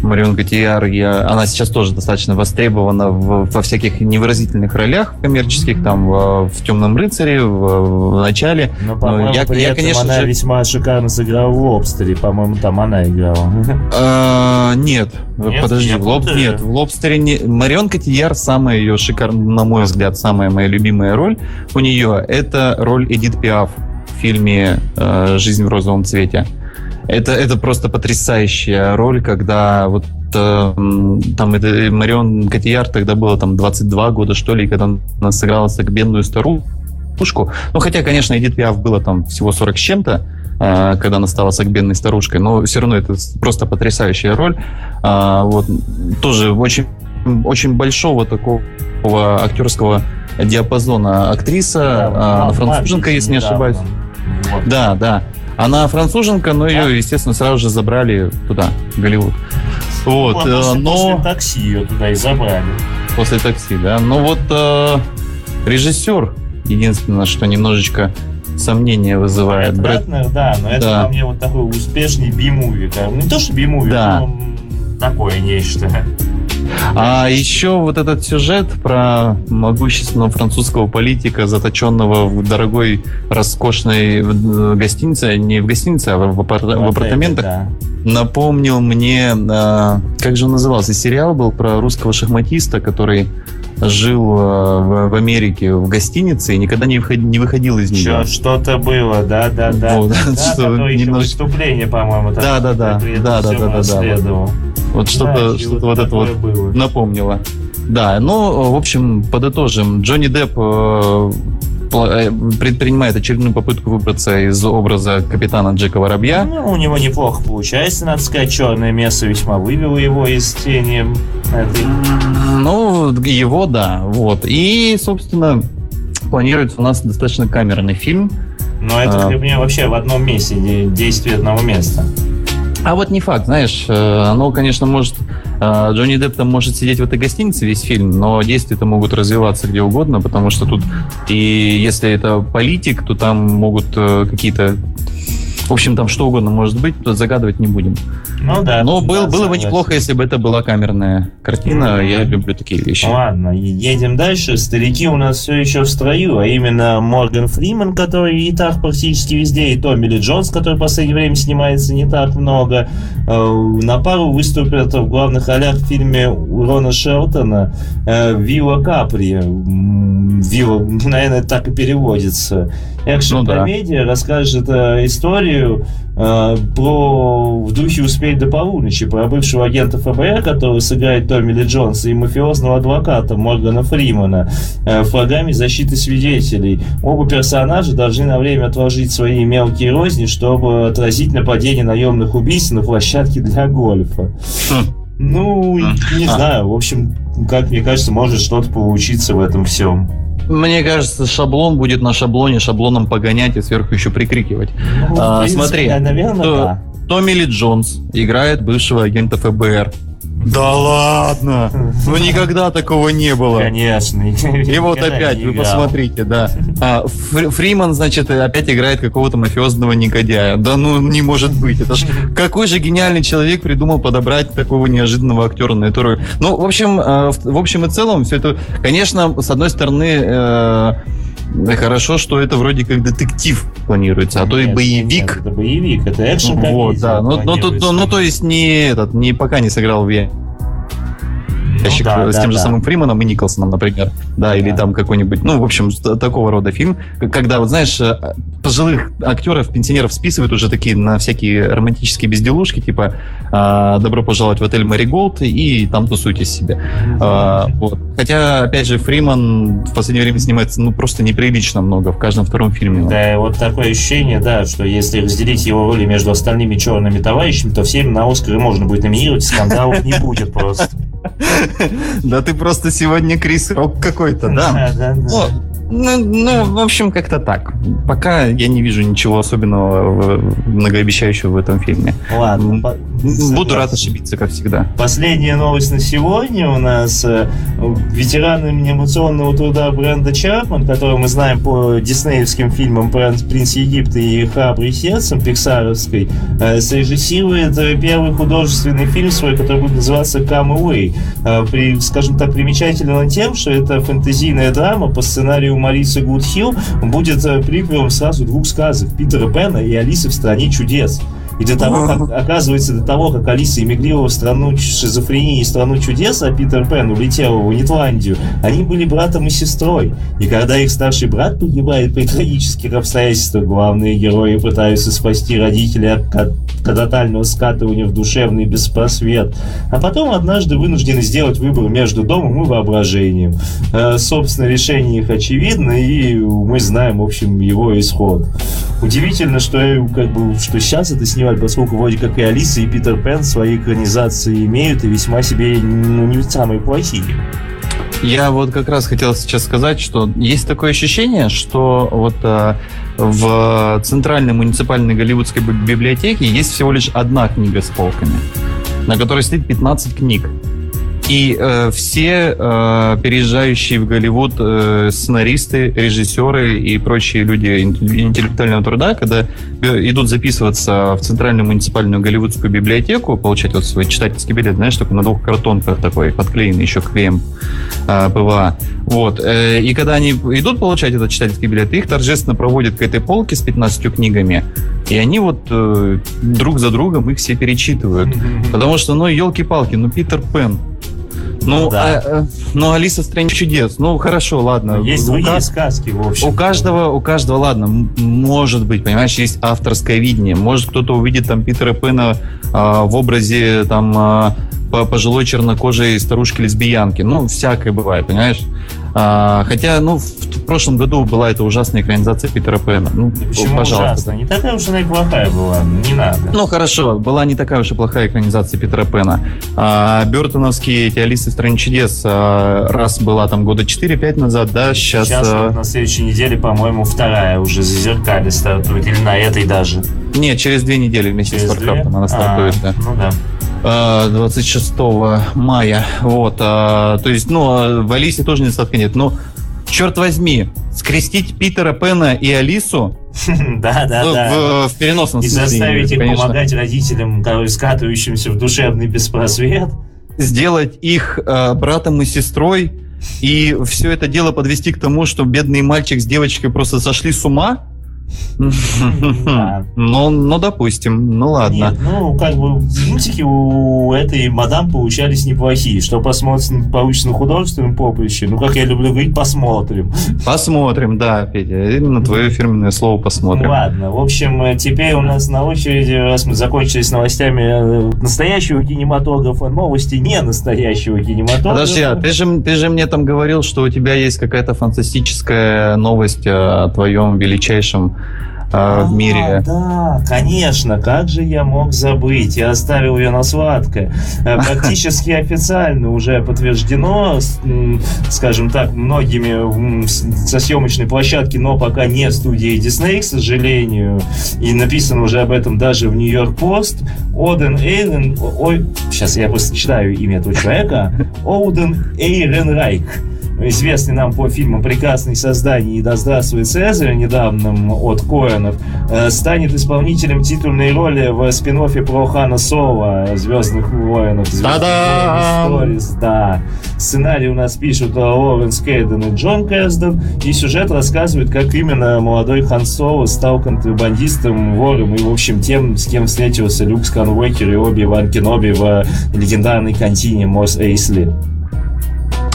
Марион Котияр, я, она сейчас тоже достаточно востребована в- во всяких невыразительных ролях коммерческих, там, в, в «Темном рыцаре», в, в начале. Но, по-моему, я- при я, этом конечно она же- весьма шикарно сыграла в «Лобстере». По-моему, там она играла. А, нет, Нет? подожди, в лоб, нет, в лобстере не. Марион Котияр самая ее шикарная, на мой взгляд, самая моя любимая роль у нее это роль Эдит Пиаф в фильме э, «Жизнь в розовом цвете». Это, это просто потрясающая роль, когда вот э, там это, Марион Котияр тогда было там 22 года, что ли, когда она сыграла так бедную старушку. Ну, хотя, конечно, Эдит Пиаф было там всего 40 с чем-то, э, когда она стала сагбенной старушкой, но все равно это просто потрясающая роль. А, вот, тоже очень, очень большого такого актерского диапазона актриса, а, она француженка, если не ошибаюсь. Да, да. Она француженка, но ее, естественно, сразу же забрали туда, в Голливуд. Вот, Ну, после, но после такси ее туда и забрали. после такси, да. Но вот э, режиссер, единственное, что немножечко сомнения вызывает. Брэд Ратнер, да, но это Да. по мне вот такой успешный би-муви. да. Не то, что би-муви, Да. но такое нечто. А еще вот этот сюжет про могущественного французского политика, заточенного в дорогой, роскошной э, гостинице, не в гостинице, а в, апар- в апартаментах, Да. напомнил мне, э, как же он назывался, сериал был про русского шахматиста, который жил э, в, в Америке в гостинице и никогда не, выход- не выходил из нее. Что-то было, да, да, да. Вот, да, что которое еще немножечко- выступление, по-моему, Да, да, да. Да, да, да, да, да. Вот что-то, Да, что-то вот это вот напомнило. Да, ну, в общем, подытожим. Джонни Депп э, предпринимает очередную попытку выбраться из образа капитана Джека Воробья. Ну, у него неплохо получается, надо сказать. Черное место весьма вывело его из тени этой. Ну, его, да, вот. И, собственно, планируется у нас достаточно камерный фильм. Но это А. как мне вообще в одном месте, де- действие одного места. А вот не факт, знаешь, э, оно, конечно, может... э, Джонни Депп там может сидеть в этой гостинице весь фильм, но действия-то могут развиваться где угодно, потому что тут и если это политик, то там могут э, какие-то... В общем, там что угодно может быть, загадывать не будем. Ну да. Но да, был- было бы неплохо, если бы это была камерная картина. Мгм. Я люблю такие вещи. Ладно, едем дальше. Старики у нас все еще в строю, а именно Морган Фриман, который и так практически везде, и Томми Ли Джонс, который в последнее время снимается не так много. Э, На пару выступят в главных ролях в фильме Рона Шелтона э, «Вилла Капри». «Вилла», наверное, так и переводится. Ну да. Экшн-комедия расскажет э, историю э, про в духе «Успеть до полуночи», про бывшего агента ФБР, который сыграет Томми Ли Джонса, и мафиозного адвоката Моргана Фримана э, флагами защиты свидетелей. Оба персонажа должны на время отложить свои мелкие розни, чтобы отразить нападение наемных убийц на площадке для гольфа. Хм. Ну, не А. знаю, в общем, как мне кажется, может что-то получиться в этом всем. Мне кажется, шаблон будет на шаблоне шаблоном погонять и сверху еще прикрикивать. Ну, А, принципе, смотри, наверное, то- да. Томми Ли Джонс играет бывшего агента ФБР. Да ладно! Ну никогда такого не было. Конечно. И вот опять, вы посмотрите, да. А, Фр- Фриман, значит, опять играет какого-то мафиозного негодяя. Да ну, не может быть. Это ж какой же гениальный человек придумал подобрать такого неожиданного актера на эту роль. Ну, в общем, э, в в общем и целом, все это, конечно, с одной стороны, э, хорошо, что это вроде как детектив планируется, а то и боевик. нет, Это боевик, это экшен Вот, да. Ну, тут- ну, ну, то есть не этот, не пока не сыграл в ящик Ну да, с да, тем же да. самым Фриманом и Николсоном, например. Да, или Да. там какой-нибудь, ну, в общем, т- такого рода фильм, когда, вот знаешь, э, пожилых актеров, пенсионеров списывают уже такие на всякие романтические безделушки, типа а, «Добро пожаловать в отель Мэри Голд» и там тусуйтесь себе. А, вот. Хотя, опять же, Фриман в последнее время снимается, ну, просто неприлично много в каждом втором фильме. Да, вот такое ощущение, да, что если разделить его роли между остальными черными товарищами, то всем на Оскары можно будет номинировать, скандалов не будет просто. Да ты просто сегодня Крис Рок какой-то, да? да, да. Ну, Ну, ну, в общем, как-то так. Пока я не вижу ничего особенного, многообещающего в этом фильме. Ладно. по- Буду рад ошибиться, как всегда. Последняя новость на сегодня у нас э, ветеран анимационного труда Бренда Чапман, которого мы знаем по диснеевским фильмам «Принц Принц Египта» и «Храбрый сердцем» пиксаровской, э, срежиссирует первый художественный фильм свой, который будет называться «Come Away». Э, при- скажем так, примечательно тем, что это фэнтезийная драма по сценарию Марисы Гудхилл будет э, приквелом сразу двух сказок Питера Пэна и Алисы в «Стране чудес». И до того, как, оказывается, до того, как Алиса эмигрировала в страну шизофрении и страну чудес, а Питер Пен улетел в Нетландию, они были братом и сестрой. И когда их старший брат погибает при трагических обстоятельствах, главные герои пытаются спасти родителей от ка- тотального скатывания в душевный беспросвет. А потом однажды вынуждены сделать выбор между домом и воображением. Э, собственно, решение их очевидно, и мы знаем, в общем, его исход. Удивительно, что, э, как бы, что сейчас это снимают, поскольку вроде как и Алиса, и Питер Пен свои экранизации имеют, и весьма себе ну, не самые плохие. Я вот как раз хотел сейчас сказать, что есть такое ощущение, что вот э, в Центральной муниципальной голливудской би- библиотеке есть всего лишь одна книга с полками, на которой стоит 15 книг. И э, все э, переезжающие в Голливуд э, сценаристы, режиссеры и прочие люди интеллектуального труда, когда э, идут записываться в Центральную муниципальную голливудскую библиотеку, получать вот свой читательский билет, знаешь, только на двух картонках такой, подклеенный еще клеем э, ПВА. Вот. э, И когда они идут получать этот читательский билет, их торжественно проводят к этой полке с 15 книгами, и они вот э, друг за другом их все перечитывают. Потому что, ну, елки-палки, ну, Питер Пэн. Ну, Да. э, э, ну, Алиса в стране чудес. Ну, хорошо, ладно. Есть У другие ка- сказки, в общем. у каждого, у каждого, ладно, может быть, понимаешь, есть авторское видение. Может, кто-то увидит там Питера Пэна а, в образе там а, по- пожилой чернокожей старушки-лесбиянки. Ну, всякое бывает, понимаешь? А, хотя, ну, в, прошлом году была эта ужасная экранизация Питера Пэна. Ну, Почему пожалуйста. ужасно? Не такая уж она и плохая была, не надо. Ну хорошо, была не такая уж и плохая экранизация Питера Пэна. А, Бертоновские эти Алисы в стране чудес а, раз была там года 4-5 назад, да, сейчас... Сейчас а, вот на следующей неделе, по-моему, вторая уже Зазеркалье стартует, или на этой даже. Нет, через две недели вместе Через с Варкрафтом две? она стартует, А, да. Ну да. А, 26 мая. Вот. а, то есть, ну, а в Алисе тоже недостатка нет. Но, черт возьми, скрестить Питера Пэна и Алису Да, да, да. в, в переносном И смысле, заставить их конечно, помогать родителям, скатывающимся в душевный беспросвет. сделать их а, братом и сестрой, и все это дело подвести к тому, что бедный мальчик с девочкой просто сошли с ума. Ну, ну, допустим, ну ладно. Нет, ну, как бы, мультики у этой мадам получались неплохие. Что посмотрим, получится на художественном поприще, ну, как я люблю говорить, посмотрим. Посмотрим, да, Петя. Именно твое фирменное слово посмотрим. Ладно, в общем, теперь у нас на очереди, раз мы закончили с новостями э, настоящего кинематографа, новости не настоящего кинематографа. Подожди, а ты же, ты же мне там говорил, что у тебя есть какая-то фантастическая новость о твоем величайшем э, в А, мире. Да, конечно, как же я мог забыть? Я оставил ее на сладкое. Э, Практически официально уже подтверждено, скажем так, многими со съемочной площадки, но пока не студии Дисней, к сожалению. И написано уже об этом даже в Нью-Йорк Пост. Оден Эйрен... Ой, сейчас я просто читаю имя этого человека. Оуден Эйренрайк известный нам по фильму «Прекрасные создания» и «Да здравствует Цезарь», недавнем от Коэнов, э, станет исполнителем титульной роли в спин про Хана Соло «Звездных воинов». «Звездных Та-дам! воинов Stories», да. Сценарий у нас пишут э, Лоренс Кейден и Джон Кэсден, и сюжет рассказывает, как именно молодой Хан Соло стал контрабандистом, вором и, в общем, тем, с кем встретился Люк Скануэкер и Оби-Ван Кеноби в легендарной контине Мос Эйсли.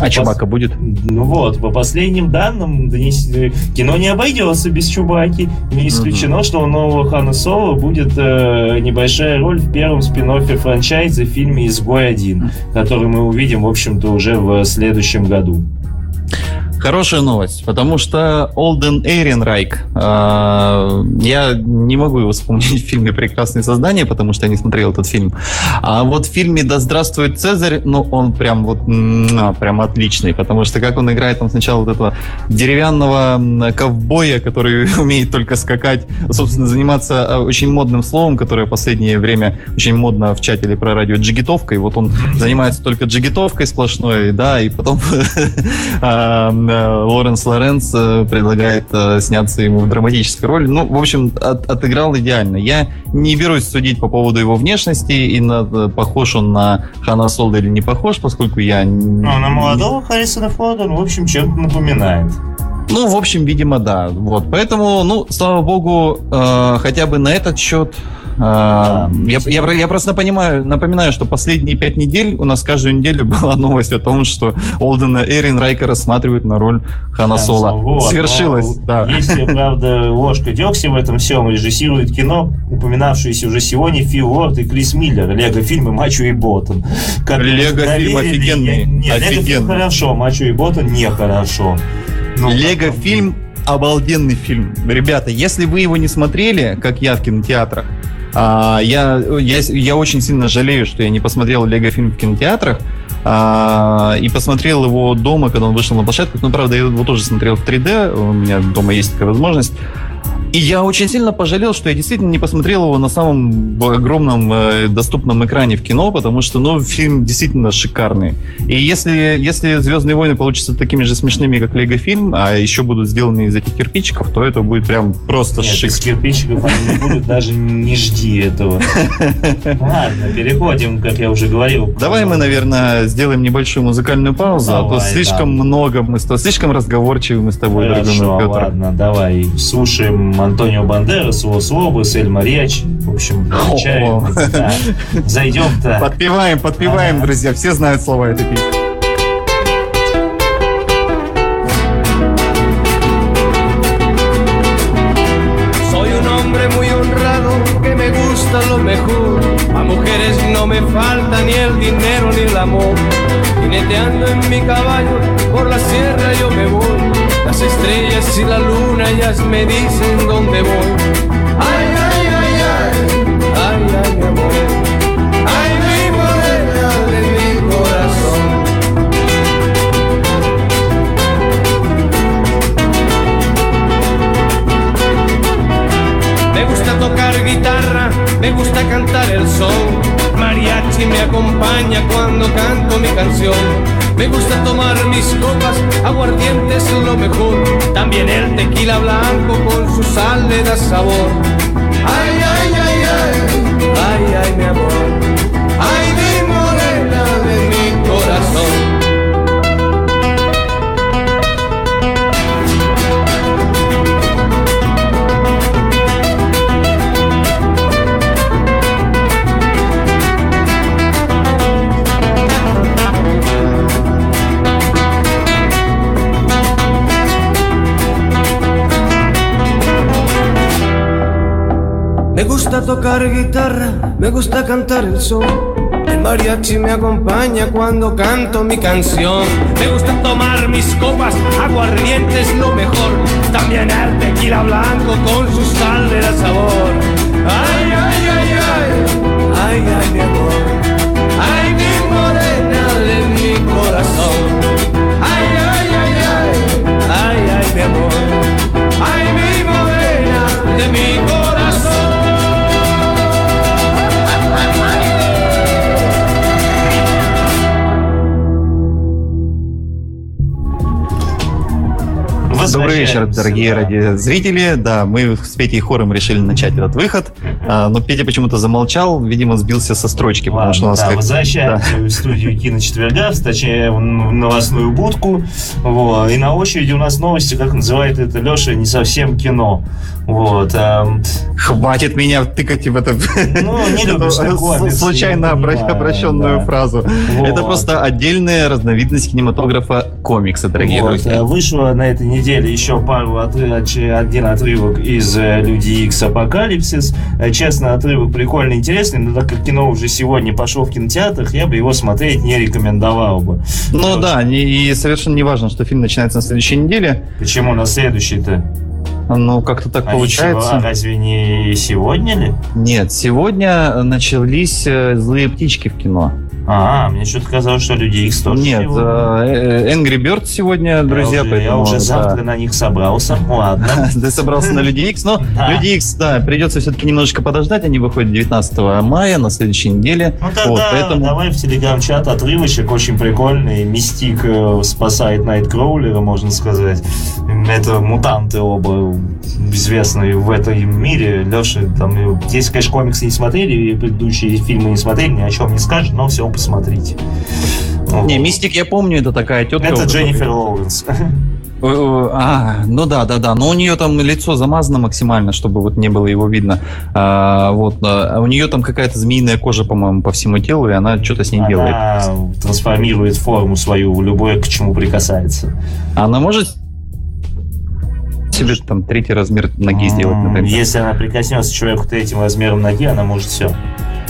А Чубака будет? Ну вот, по последним данным, э, кино не обойдется без Чубаки. Не исключено, что у нового Хана Соло будет э, небольшая роль в первом спин франчайза в фильме «Изгой один», который мы увидим, в общем-то, уже в следующем году. Хорошая новость, потому что Олден Эйренрайк, э, я не могу его вспомнить в фильме «Прекрасные создания», потому что я не смотрел этот фильм. А вот в фильме «Да здравствует Цезарь», ну, он прям вот, прям отличный, потому что как он играет там сначала вот этого деревянного ковбоя, который умеет только скакать, собственно, заниматься э, очень модным словом, которое в последнее время очень модно в чате или про радио джигитовкой. Вот он занимается только джигитовкой сплошной, да, и потом а, Лоренс Лоренс э, предлагает э, сняться ему в драматической роли. Ну, в общем, от- отыграл идеально. Я не берусь судить по поводу его внешности и на, э, похож он на Хана Солда или не похож, поскольку я... Ну, на молодого Харрисона Форда, он, в общем, чем-то напоминает. Ну, в общем, видимо, да. Вот, поэтому, ну, слава богу, э, хотя бы на этот счет. Э, я, я, я просто понимаю, напоминаю, что последние пять недель у нас каждую неделю была новость о том, что Олдена Эрин Райка рассматривают на роль Хана Соло. Вот, Свершилось, но да. Если, правда, ложка дегтя в этом всем, режиссирует кино, упоминавшиеся уже сегодня Фил Уорд и Крис Миллер, Лего-фильмы «Мачо и Боттон». Как Лего-фильм офигенный, Нет, Лего-фильм офигенный. хорошо, «Мачо и Боттон» нехорошо. Ну, Лего фильм обалденный фильм. Ребята, если вы его не смотрели, как я в кинотеатрах, а, я, я, я очень сильно жалею, что я не посмотрел Лего фильм в кинотеатрах. а, и посмотрел его дома, когда он вышел на площадках. Ну, правда, я его тоже смотрел в 3D. У меня дома есть такая возможность. И я очень сильно пожалел, что я действительно не посмотрел его на самом огромном э, доступном экране в кино, потому что, ну, фильм действительно шикарный. И если, если «Звездные войны» получатся такими же смешными, как «Лего фильм», а еще будут сделаны из этих кирпичиков, то это будет прям просто Нет, шик. из кирпичиков не будет, даже не жди этого. Ладно, переходим, как я уже говорил. Давай мы, наверное, сделаем небольшую музыкальную паузу, а то слишком много мы с тобой, слишком разговорчивы мы с тобой, дорогой Петр. ладно, давай. Слушаем Антонио Бандерас, Лос Лобос, Эль Мариачи. В общем. О. Да. Зайдем-то. Подпеваем, подпеваем, Ага. друзья, все знают слова этой песни. Lo mejor. A mujeres no me falta ni el dinero ni el amor. Jineteando en mi caballo Las estrellas y la luna ellas me dicen dónde voy. Ay, ay, ay, ay, ay, ay, mi amor. Ay, mi morena de mi corazón. Me gusta tocar guitarra, me gusta cantar el son. Mariachi me acompaña cuando canto mi canción. Me gusta tomar mis copas, aguardiente es lo mejor. También el tequila blanco con su sal le da sabor. Ay, ay, ay, ay, ay, ay, mi amor. Gusta tocar guitarra, me gusta cantar el son. El mariachi me acompaña cuando canto mi canción. Me gusta tomar mis copas, aguardiente es lo mejor. También el tequila blanco con su sal le da sabor. Ay, ay, ay, ay, ay, ay, mi amor. Ay, mi morena de mi corazón. Добрый вечер, дорогие радиозрители. Да, мы с Петей хором решили начать этот выход, а, но Петя почему-то замолчал, видимо, сбился со строчки, потому Ладно, что у нас да, как- возвращаемся в студию Кино четверга, точнее, в новостную будку. Вот. И на очереди у нас новости, как называет это Леша, не совсем кино. Вот. эм, Хватит меня тыкать в это Ну, не любишь такое, случайно обращенную да. фразу. Это просто отдельная разновидность кинематографа комикса, дорогие друзья. э, Вышло на этой неделе еще пару отры- оч- один отрывок из э, Люди Икс Апокалипсис. Честно, отрывок прикольно интересный, но так как кино уже сегодня пошло в кинотеатрах, я бы его смотреть не рекомендовал бы. Ну да, не- и совершенно не важно, что фильм начинается на следующей неделе. Почему на следующий-то? Ну, как-то так А получается. а разве не сегодня ли? Нет, сегодня начались э, злые птички в кино. А, мне что-то казалось, что Люди Икс тоже Нет, сегодня. э, э, Angry Birds сегодня, друзья, я уже, поэтому... я уже да. завтра на них собрался. Ладно. Ты собрался на Люди Икс, но. Люди Икс, да, придется все-таки немножечко подождать. Они выходят 19 мая на следующей неделе. Ну тогда давай в телеграм-чат отрывочек очень прикольный. Мистик э, спасает Найткроулера, можно сказать. Это мутанты оба известные в этом мире. Леша, там, если, конечно, комиксы не смотрели, и предыдущие фильмы не смотрели, ни о чем не скажет, но все посмотрите. Не, Мистик, я помню, это такая тетка. Это Дженнифер Лоуренс. Э, э, А, ну да, да, да. Но у нее там лицо замазано максимально, чтобы вот не было его видно. А, вот, а у нее там какая-то змеиная кожа, по-моему, по всему телу, и она что-то с ней делает. Она трансформирует форму свою в любое, к чему прикасается. Она может себе там третий размер ноги сделать, например. Если она прикоснется к человеку третьим размером ноги, она может все.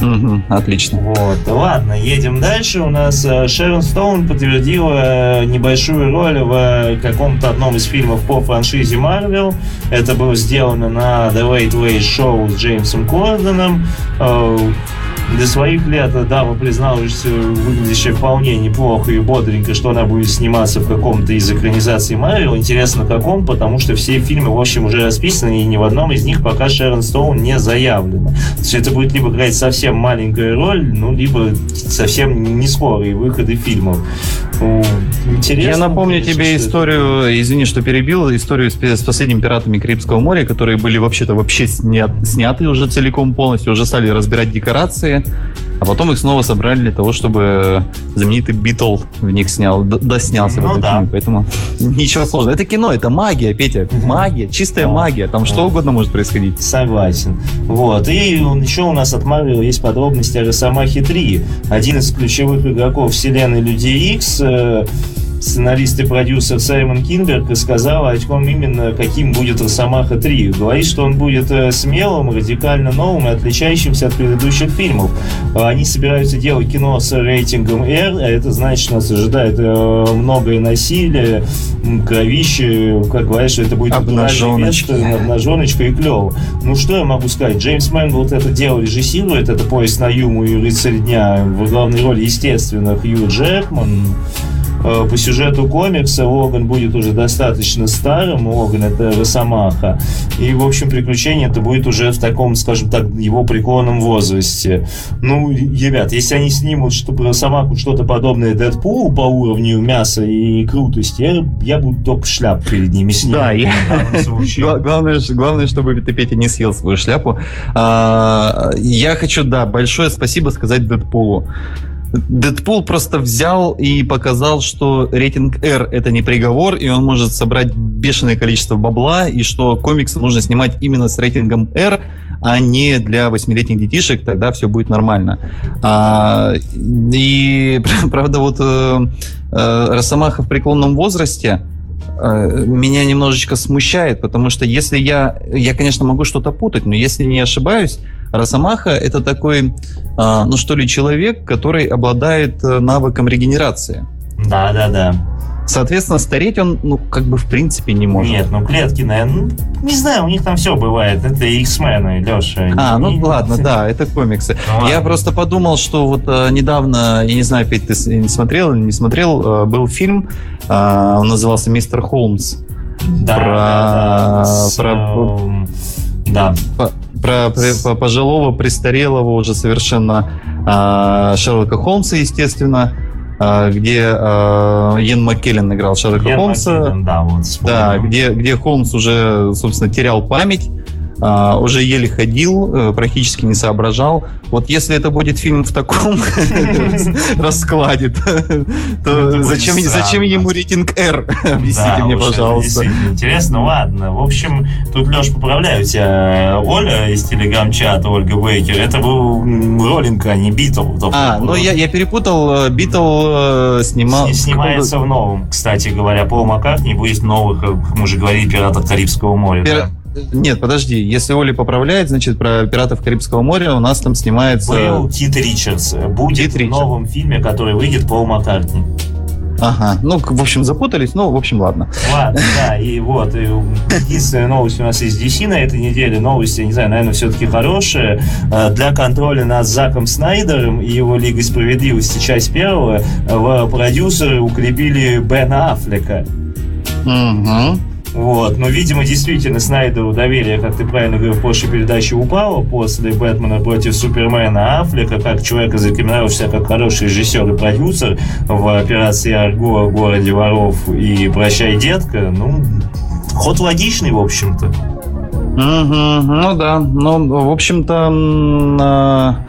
Мгм, отлично. Вот, ладно, едем дальше. У нас э, Шерон Стоун подтвердила э, небольшую роль в э, каком-то одном из фильмов по франшизе Марвел. Это было сделано на The Late Late Show с Джеймсом Кордоном. Для своих лет дама призналась, э, выглядящая вполне неплохо и бодренько, что она будет сниматься в каком-то из экранизаций Марвел. Интересно, каком, потому что все фильмы, в общем, уже расписаны, и ни в одном из них пока Шерон Стоун не заявлено. То есть это будет либо какая-то совсем маленькая роль, ну, либо совсем не скорые выходы фильмов. Интересно. Я напомню конечно, тебе что историю, извини, что перебил, историю с, с последними пиратами Карибского моря, которые были вообще-то вообще снят- сняты уже целиком полностью, уже стали разбирать декорации, а потом их снова собрали для того, чтобы знаменитый Битл в них снял, доснялся в Ну этом да. фильме, поэтому ничего сложного. Это кино, это магия, Петя, магия, чистая Да. магия, там что Да. угодно может происходить. Согласен. Вот. И еще у нас от Marvel есть подробности о Росомахе 3. Один из ключевых игроков вселенной Людей Икс, э, сценарист и продюсер Саймон Кинберг рассказал о том именно, каким будет Росомаха 3. Говорит, что он будет э, смелым, радикально новым и отличающимся от предыдущих фильмов. Э, Они собираются делать кино с рейтингом R, а это значит, что нас ожидает э, многое насилие, кровище, как говорят, что это будет вестерн, обнаженочка и клево. Ну, что я могу сказать? Джеймс Мэнглд это дело режиссирует, это поезд на Юму и рыцарь дня. В главной роли, естественно, Хью Джекман. Э, По сюжету комикса Логан будет уже достаточно старым. Логан это Росомаха. И, в общем, приключение это будет уже в таком, скажем так, его преклонном возрасте. Ну, ребят, если они снимут что про Росомаху что-то подобное Дэдпулу по уровню мяса и крутости, я, я буду только шляп перед ними снимать. Да, я- Главное, главное, чтобы ты, Петя, не съел свою шляпу. А, я хочу, да, большое спасибо сказать Дэдпулу. Дэдпул просто взял и показал, что рейтинг R это не приговор, и он может собрать бешеное количество бабла, и что комиксы нужно снимать именно с рейтингом R, а не для восьмилетних детишек, тогда все будет нормально. А, и правда, вот э, э, Росомаха в преклонном возрасте, меня немножечко смущает, потому что если я, я, конечно, могу что-то путать, но если не ошибаюсь, Росомаха это такой, а, ну что ли, человек, который обладает э, навыком регенерации. Да, да, да. Соответственно, стареть он, ну, как бы в принципе не может. Нет, ну клетки, наверное, ну, не знаю, у них там все бывает. Это X-мены, Леша. А, ну Не- ладно, да, это комиксы. Ну, Я ладно. просто подумал, что вот э, недавно, я не знаю, Петь, ты не смотрел или не смотрел, э, был фильм, э, он назывался «Мистер Холмс». Да, про- да, да, с, про- эм, да. Про пре- по- пожилого, престарелого уже совершенно а, Шерлока Холмса, естественно, где а, Иэн Маккеллен играл Шерлока Иэн Холмса. Маккеллен, да, вот вспомнил. Да, где, где Холмс уже, собственно, терял память, а, уже еле ходил, э, практически не соображал. Вот если это будет фильм в таком раскладе, то- будет зачем ему рейтинг R? Объясните мне, пожалуйста. интересно. Ладно, в общем, тут, Леш, поправляю тебя. Оля из телеграм-чата, Ольга Бейкер, это был Роллинг, а не Битл. А, ну я, перепутал, э, Битл э, снимал... Сни- Снимается в новом, кстати говоря. Пол Маккартни будет новых, э, как мы уже говорили, «Пиратах Карибского моря». Нет, подожди, если Оля поправляет, значит, про «Пиратов Карибского моря» у нас там снимается... Был Кит Ричардс. Будет Кит в Ричардс. новом фильме, который выйдет Пол Маккартни. Ага, ну, в общем, запутались, ну, в общем, ладно. Ладно, да, и вот, и единственная новость у нас из DC на этой неделе, новости, я не знаю, наверное, все-таки хорошие. Э, Для контроля над Заком Снайдером и его Лигой Справедливости, часть первого, э, в продюсеры укрепили Бена Аффлека. Угу. Вот, но, видимо, действительно Снайдеру доверие, как ты правильно говорил в прошлой передаче, упало после Бэтмена против Супермена Аффлека, как человека, зарекомендовавшегося как хороший режиссер и продюсер в операции Арго, Городе воров и Прощай, детка, ну, ход логичный, в общем-то. Угу, ну да, ну, в общем-то, а,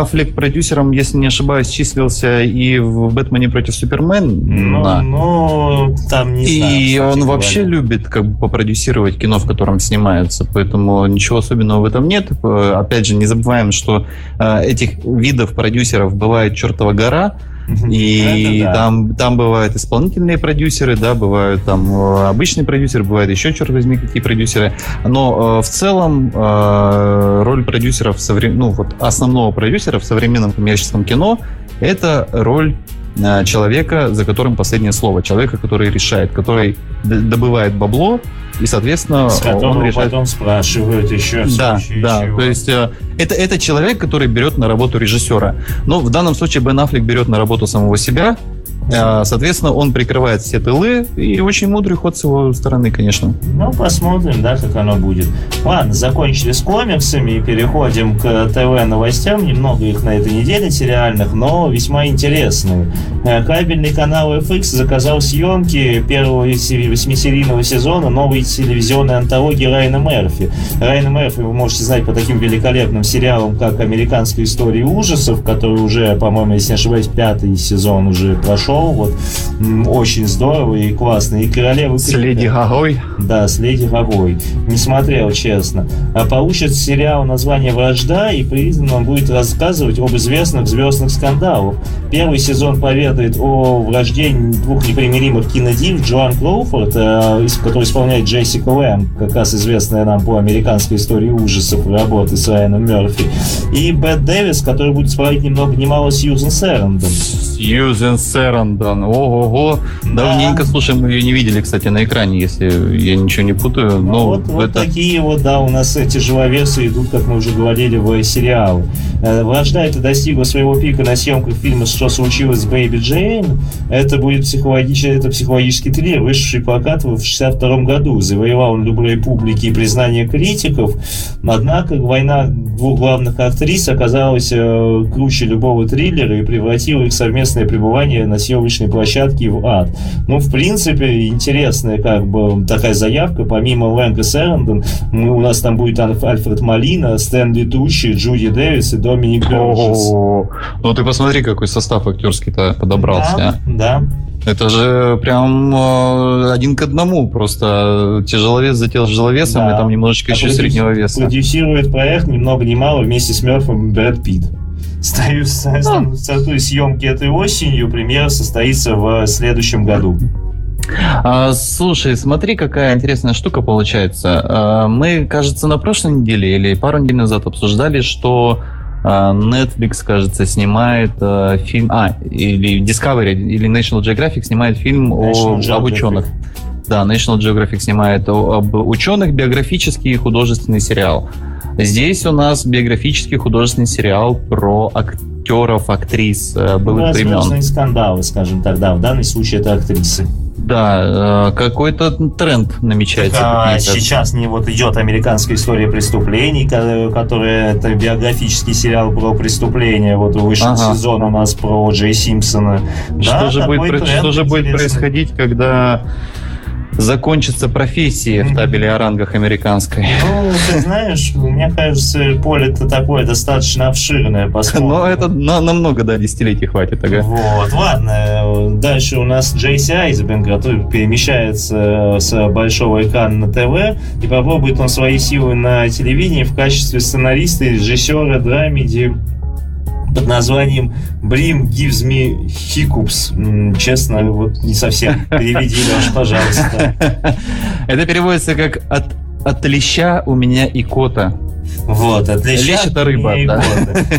Аффлек продюсером, если не ошибаюсь, числился и в «Бэтмене против Супермена». Ну, ну, там не знаю, И он говоря. вообще любит как бы попродюсировать кино, в котором снимается, поэтому ничего особенного в этом нет. Э, Опять же, не забываем, что э, этих видов продюсеров бывает чертова гора, и Это да. там, там бывают исполнительные продюсеры, да, бывают там э, обычные продюсеры, бывают еще, черт возьми, какие продюсеры. Но э, в целом э, роль продюсеров, ну вот основного продюсера в современном коммерческом кино это роль человека, за которым последнее слово, человека, который решает, который добывает бабло и, соответственно, С он решает. потом спрашивают еще. Да, да. чего. То есть э, это, это человек, который берет на работу режиссера. Но в данном случае Бен Аффлек берет на работу самого себя. Э, Соответственно, он прикрывает все тылы. И очень мудрый ход с его стороны, конечно. Ну, посмотрим, да, как оно будет. Ладно, закончили с комиксами и переходим к ТВ-новостям. Немного их на этой неделе сериальных, но весьма интересные. Э, Кабельный канал FX заказал съемки первого восьмисерийного сезона новой телевизионной антологии Райана Мерфи. Райана Мерфи вы можете знать по таким великолепным сериалам, как «Американская история ужасов», который уже, по-моему, если не ошибаюсь, пятый сезон уже прошел. Вот. М, Очень здорово и классно. И «Королева С крика». Леди Гагой. Да, с Леди Гагой. Не смотрел, честно. А получит сериал название «Вражда», и признан он будет рассказывать об известных звездных скандалах. Первый сезон поведает о врождении двух непримиримых кинодив Джоан Кроуфорд, э, который исполняет Джессика Лэм, как раз известная нам по американской истории ужасов работы с Райаном Мерфи, и Бет Дэвис, который будет исполнять ни много ни мало Сьюзен Сэрандон. Сьюзен Сэрандон. Ого-го. Давненько, слушай, мы ее не видели, кстати, на экране, если я ничего не путаю. Но вот, вот это... такие вот, да, у нас эти тяжеловесы идут, как мы уже говорили, в сериал. Э, Вражда это достигла своего пика на съемках фильма «Что случилось с Бэйби Джейн». Это будет психологический, это психологический триллер, вышедший в прокат в 62 году. Завоевал он любой публики и признание критиков. Однако война двух главных актрис оказалась э, круче любого триллера и превратила их совместное пребывание на съемочной площадке в ад. Ну, в принципе, интересная как бы такая заявка. Помимо Лэнга Сэрандон, мы, у нас там будет Альф- Альфред Малина, Стэнли Тучи, Джуди Дэвис и Доминик Бёрджес. Ну ты посмотри, какой состав актерский-то подобрался. Да, а. да. Это же прям э, один к одному. Просто тяжеловес за тяжеловесом, Да. и там немножечко А еще среднего веса. Продюсирует проект ни много ни мало вместе с Мерфом Брэд Питт. Стою, ст- стартую съемки этой осенью, премьера состоится в следующем году. А, слушай, смотри, какая интересная штука получается. А, мы, кажется, на прошлой неделе или пару недель назад обсуждали, что а, Netflix, кажется, снимает а, фильм... А, или Discovery, или National Geographic снимает фильм о, National об Geographic. ученых. Да, National Geographic снимает об ученых биографический и художественный сериал. Здесь у нас биографический художественный сериал про актеров, актрис э, былых времен. Возможные скандалы, скажем так, да, в данном случае это актрисы. Да, э, какой-то тренд намечается. А, мне кажется. сейчас не вот идет американская история преступлений, ко- которая это биографический сериал про преступления. Вот вышел Ага. сезон у нас про Джей Симпсона. Что Да, же, будет, что же будет происходить, когда закончатся профессии в табеле о рангах американской? Ну, ты знаешь, мне кажется, поле-то такое достаточно обширное. Посмотрим. Но это на, намного, да, десятилетий хватит, ага. Вот, ладно. Дальше у нас Джейси Айзбен, который перемещается с большого экрана на ТВ и попробует он свои силы на телевидении в качестве сценариста и режиссера драмеди под названием Brim Gives Me Hiccups. Честно, вот не совсем. Переведи, Леш, пожалуйста. Это переводится как от От леща у меня икота. Вот, отлично. Лещ это рыба, да.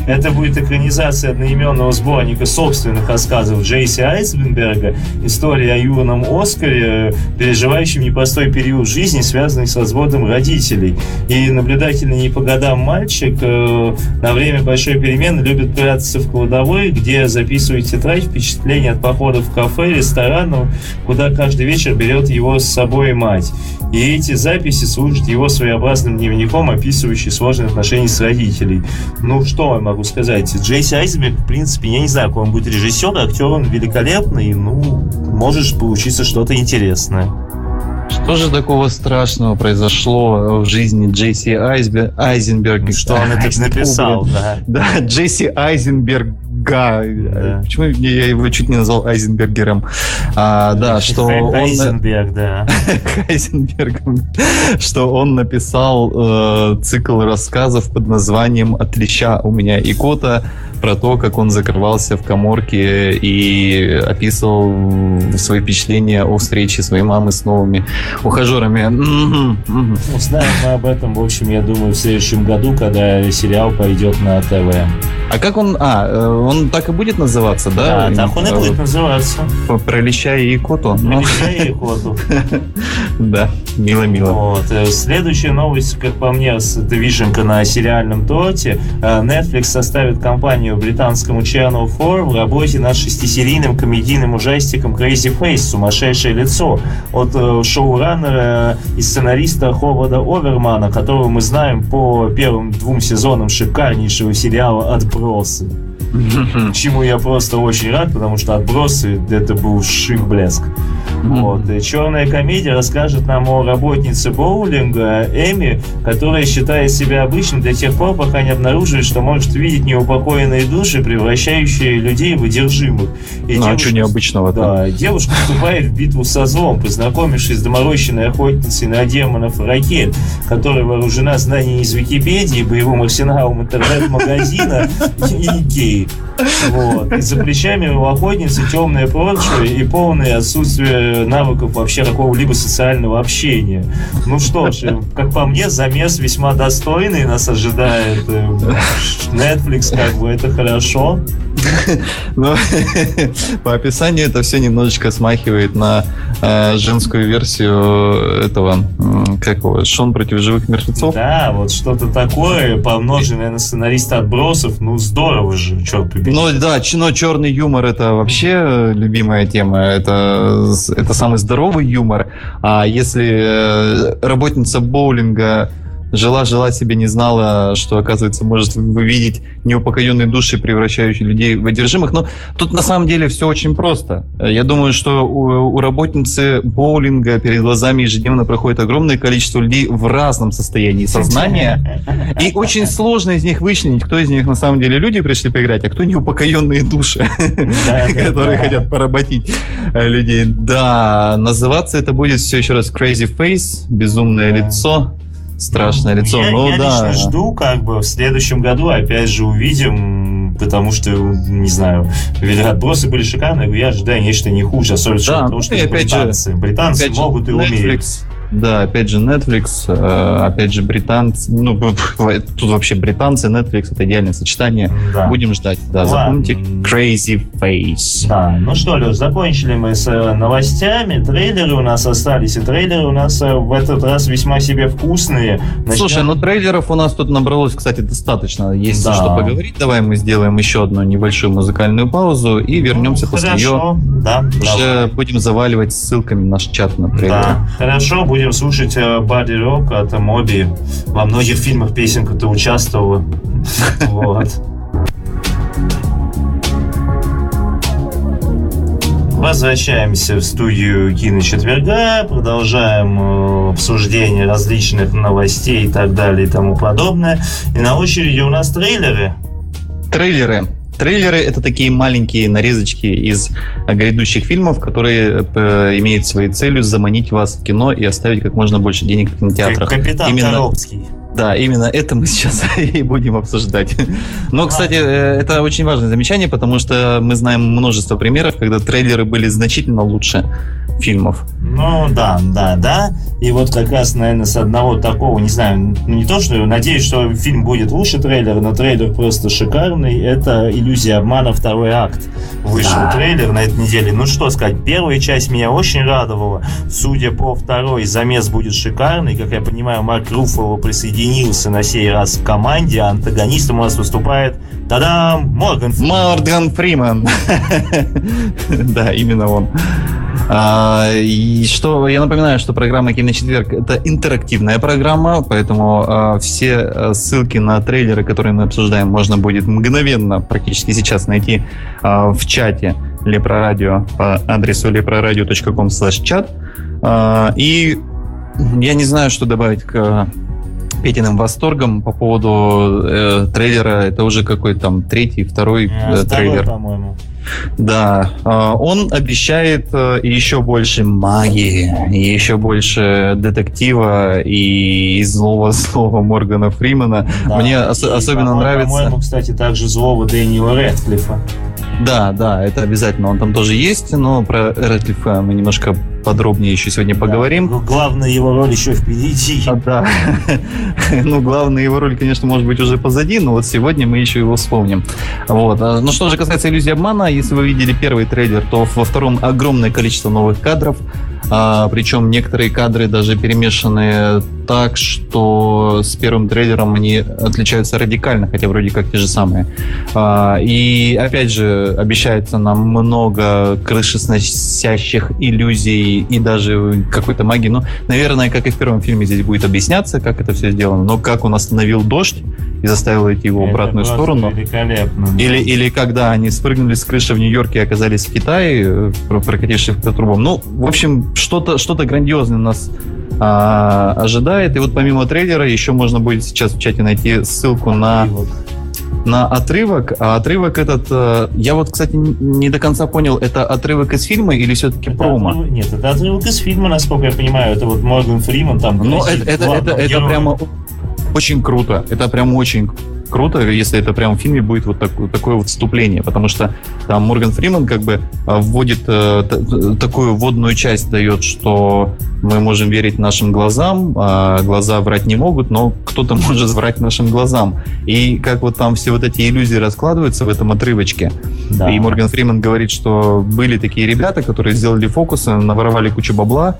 Это будет экранизация одноименного сборника собственных рассказов Джейси Айсбенберга. История о юном Оскаре, переживающем непростой период жизни, связанный с разводом родителей. И наблюдательный не по годам мальчик э, на время большой перемены любит прятаться в кладовой, где записывает тетрадь впечатления от походов в кафе, ресторанов, куда каждый вечер берет его с собой мать. И эти записи служат его своеобразным дневником, описывающий сложные отношения с родителей. Ну, что я могу сказать? Джейси Айзенберг, в принципе, я не знаю, какой он будет режиссер, актер он великолепный, ну, можешь получиться что-то интересное. Что же такого страшного произошло в жизни Джейси Айзбе... Айзенберга? Что он это написал, да. Да, Джесси Айзенберга. Да. Почему я его чуть не назвал Айзенбергером? А, да, что он... Айзенберг, да. Айзенбергом. Что он написал э, цикл рассказов под названием «От леща у меня икота», про то, как он закрывался в коморке и описывал свои впечатления о встрече своей мамы с новыми ухажерами. Узнаем мы об этом, в общем, я думаю, в следующем году, когда сериал пойдет на ТВ. А как он... А, э, он так и будет называться, да? Да, так он и Э, будет называться. Про- Про леща и икоту? Ну, Мечтай и охоту. Да, мило-мило. Вот. Э, Следующая новость, как по мне, с- это вишенка на сериальном торте. Э, Netflix составит компанию британскому Channel 4 в работе над шестисерийным комедийным ужастиком Crazy Face «Сумасшедшее лицо» от шоураннера и сценариста Ховарда Овермана, которого мы знаем по первым двум сезонам шикарнейшего сериала «Отбросы». Чему я просто очень рад, потому что «Отбросы» — это был шик блеск. Вот. И черная комедия расскажет нам о работнице боулинга Эми, которая считает себя обычным до тех пор, пока не обнаруживает, что может видеть неупокоенные души, превращающие людей в одержимых. И Ну, а девушка- что необычного-то? Да, девушка вступает в битву со злом, познакомившись с доморощенной охотницей на демонов ракет, которая вооружена знаниями из Википедии, боевым арсеналом интернет-магазина и Икеи. Вот. И за плечами у охотницы темное прошлое и полное отсутствие навыков вообще какого-либо социального общения. Ну что ж, э, как по мне, замес весьма достойный нас ожидает. э, Netflix, как бы, это хорошо. Но по описанию это все немножечко смахивает на э, женскую версию этого, как его, Шон против живых мертвецов. Да, вот что-то такое, помноженное на сценариста отбросов, ну здорово же, черт побери. Ну да, но черный юмор это вообще э, любимая тема. Это, это самый здоровый юмор. А если э, работница боулинга жила-жила себе, не знала, что, оказывается, может вывидеть неупокоенные души, превращающие людей в одержимых. Но тут на самом деле все очень просто. Я думаю, что у, у работницы боулинга перед глазами ежедневно проходит огромное количество людей в разном состоянии сознания. И очень сложно из них вычленить, кто из них на самом деле люди пришли поиграть, а кто неупокоенные души, которые хотят поработить э, людей. Да, называться это будет все еще раз Crazy Face, безумное лицо, страшное лицо. Я, ну я да. лично жду, как бы в следующем году опять же увидим, потому что, не знаю, ведь отбросы были шикарные, я ожидаю нечто не хуже, особенно Да, учетом того, ну что и опять же- британцы. Британцы Опять же, могут и умеют. Netflix. Да, опять же Netflix, э, опять же британцы, ну тут вообще британцы, Netflix это идеальное сочетание. Да. Будем ждать. Да, Ладно. запомните Crazy Face. Да, ну что, Леш, закончили мы с э, новостями. Трейлеры у нас остались, и трейлеры у нас э, в этот раз весьма себе вкусные. Начнем- Слушай, ну трейлеров у нас тут набралось, кстати, достаточно. Есть Да. что поговорить. Давай мы сделаем еще одну небольшую музыкальную паузу и вернемся Ну, после нее. Хорошо, да, Уже будем заваливать ссылками наш чат на трейлер. Да, хорошо, будем слушать э, Body Rock от Моби. Во многих фильмах песенка ты участвовала. Вот. Возвращаемся в студию Кино Четверга, продолжаем э, обсуждение различных новостей и так далее и тому подобное. И на очереди у нас трейлеры. Трейлеры. Трейлеры это такие маленькие нарезочки из грядущих фильмов, которые э, имеют своей целью заманить вас в кино и оставить как можно больше денег в кинотеатрах. Капитан Именно- Коробский. Да, именно это мы сейчас и будем обсуждать. Но, кстати, э, это очень важное замечание, потому что мы знаем множество примеров, когда трейлеры были значительно лучше фильмов. Ну да, да, да. И вот как раз, наверное, с одного такого, не знаю, ну, не то, что надеюсь, что фильм будет лучше трейлера, но трейлер просто шикарный. Это «Иллюзия обмана. Второй акт». Вышел Да. трейлер на этой неделе. Ну что сказать, первая часть меня очень радовала. Судя по второй, замес будет шикарный. Как я понимаю, Марк Руффало присоединился на сей раз к команде, антагонистом у нас выступает Та-дам! Морган. Морган Фриман. Да, именно он. А, и что я напоминаю, что программа Киночетверг это интерактивная программа, поэтому а, все а, ссылки на трейлеры, которые мы обсуждаем, можно будет мгновенно, практически сейчас найти а, в чате Лепрорадио по адресу leproradio.com чат. А, И я не знаю, что добавить к Петиным восторгом по поводу э, трейлера. Это уже какой там третий, второй А, э, второй, трейлер. по-моему. Да, а, он обещает э, еще больше магии, еще больше детектива и злого слова Моргана Фримена. Да. Мне ос- особенно нравится. По-моему, кстати, также злого Дэниела Рэдклиффа. Да, да, это обязательно. Он там тоже есть, но про Рэдклиффа мы немножко подробнее еще сегодня поговорим. Да, главная его роль еще впереди. А, Да. Ну, главная его роль, конечно, может быть уже позади, но вот сегодня мы еще его вспомним. Вот. А, Ну, что же касается иллюзии обмана, если вы видели первый трейлер, то во втором огромное количество новых кадров. А, причем некоторые кадры даже перемешаны так, что с первым трейлером они отличаются радикально, хотя вроде как те же самые. А, и опять же, обещается нам много крышесносящих иллюзий и даже какой-то магии. Ну, наверное, как и в первом фильме, здесь будет объясняться, как это все сделано. Но как он остановил дождь и заставил идти его в обратную сторону. Великолепно. да. Или, или когда они спрыгнули с крыши в Нью-Йорке и оказались в Китае, э, про- прокатившись по трубам. Ну, в общем, что-то что грандиозное нас а, ожидает. И вот помимо трейлера еще можно будет сейчас в чате найти ссылку на, на отрывок. А отрывок этот, э, я вот, кстати, не до конца понял, это отрывок из фильма или все-таки это промо? отрывок- Нет, это отрывок из фильма, насколько я понимаю. Это вот Морган Фриман там. Ну, это, это, это, это прямо очень круто. Это прям очень круто, если это прям в фильме будет вот так- такое вот вступление, потому что там Морган Фриман как бы а, вводит э, т- такую вводную часть, дает, что мы можем верить нашим глазам, а глаза врать не могут, но кто-то может врать нашим глазам. И как вот там все вот эти иллюзии раскладываются в этом отрывочке, Да. и Морган Фриман говорит, что были такие ребята, которые сделали фокусы, наворовали кучу бабла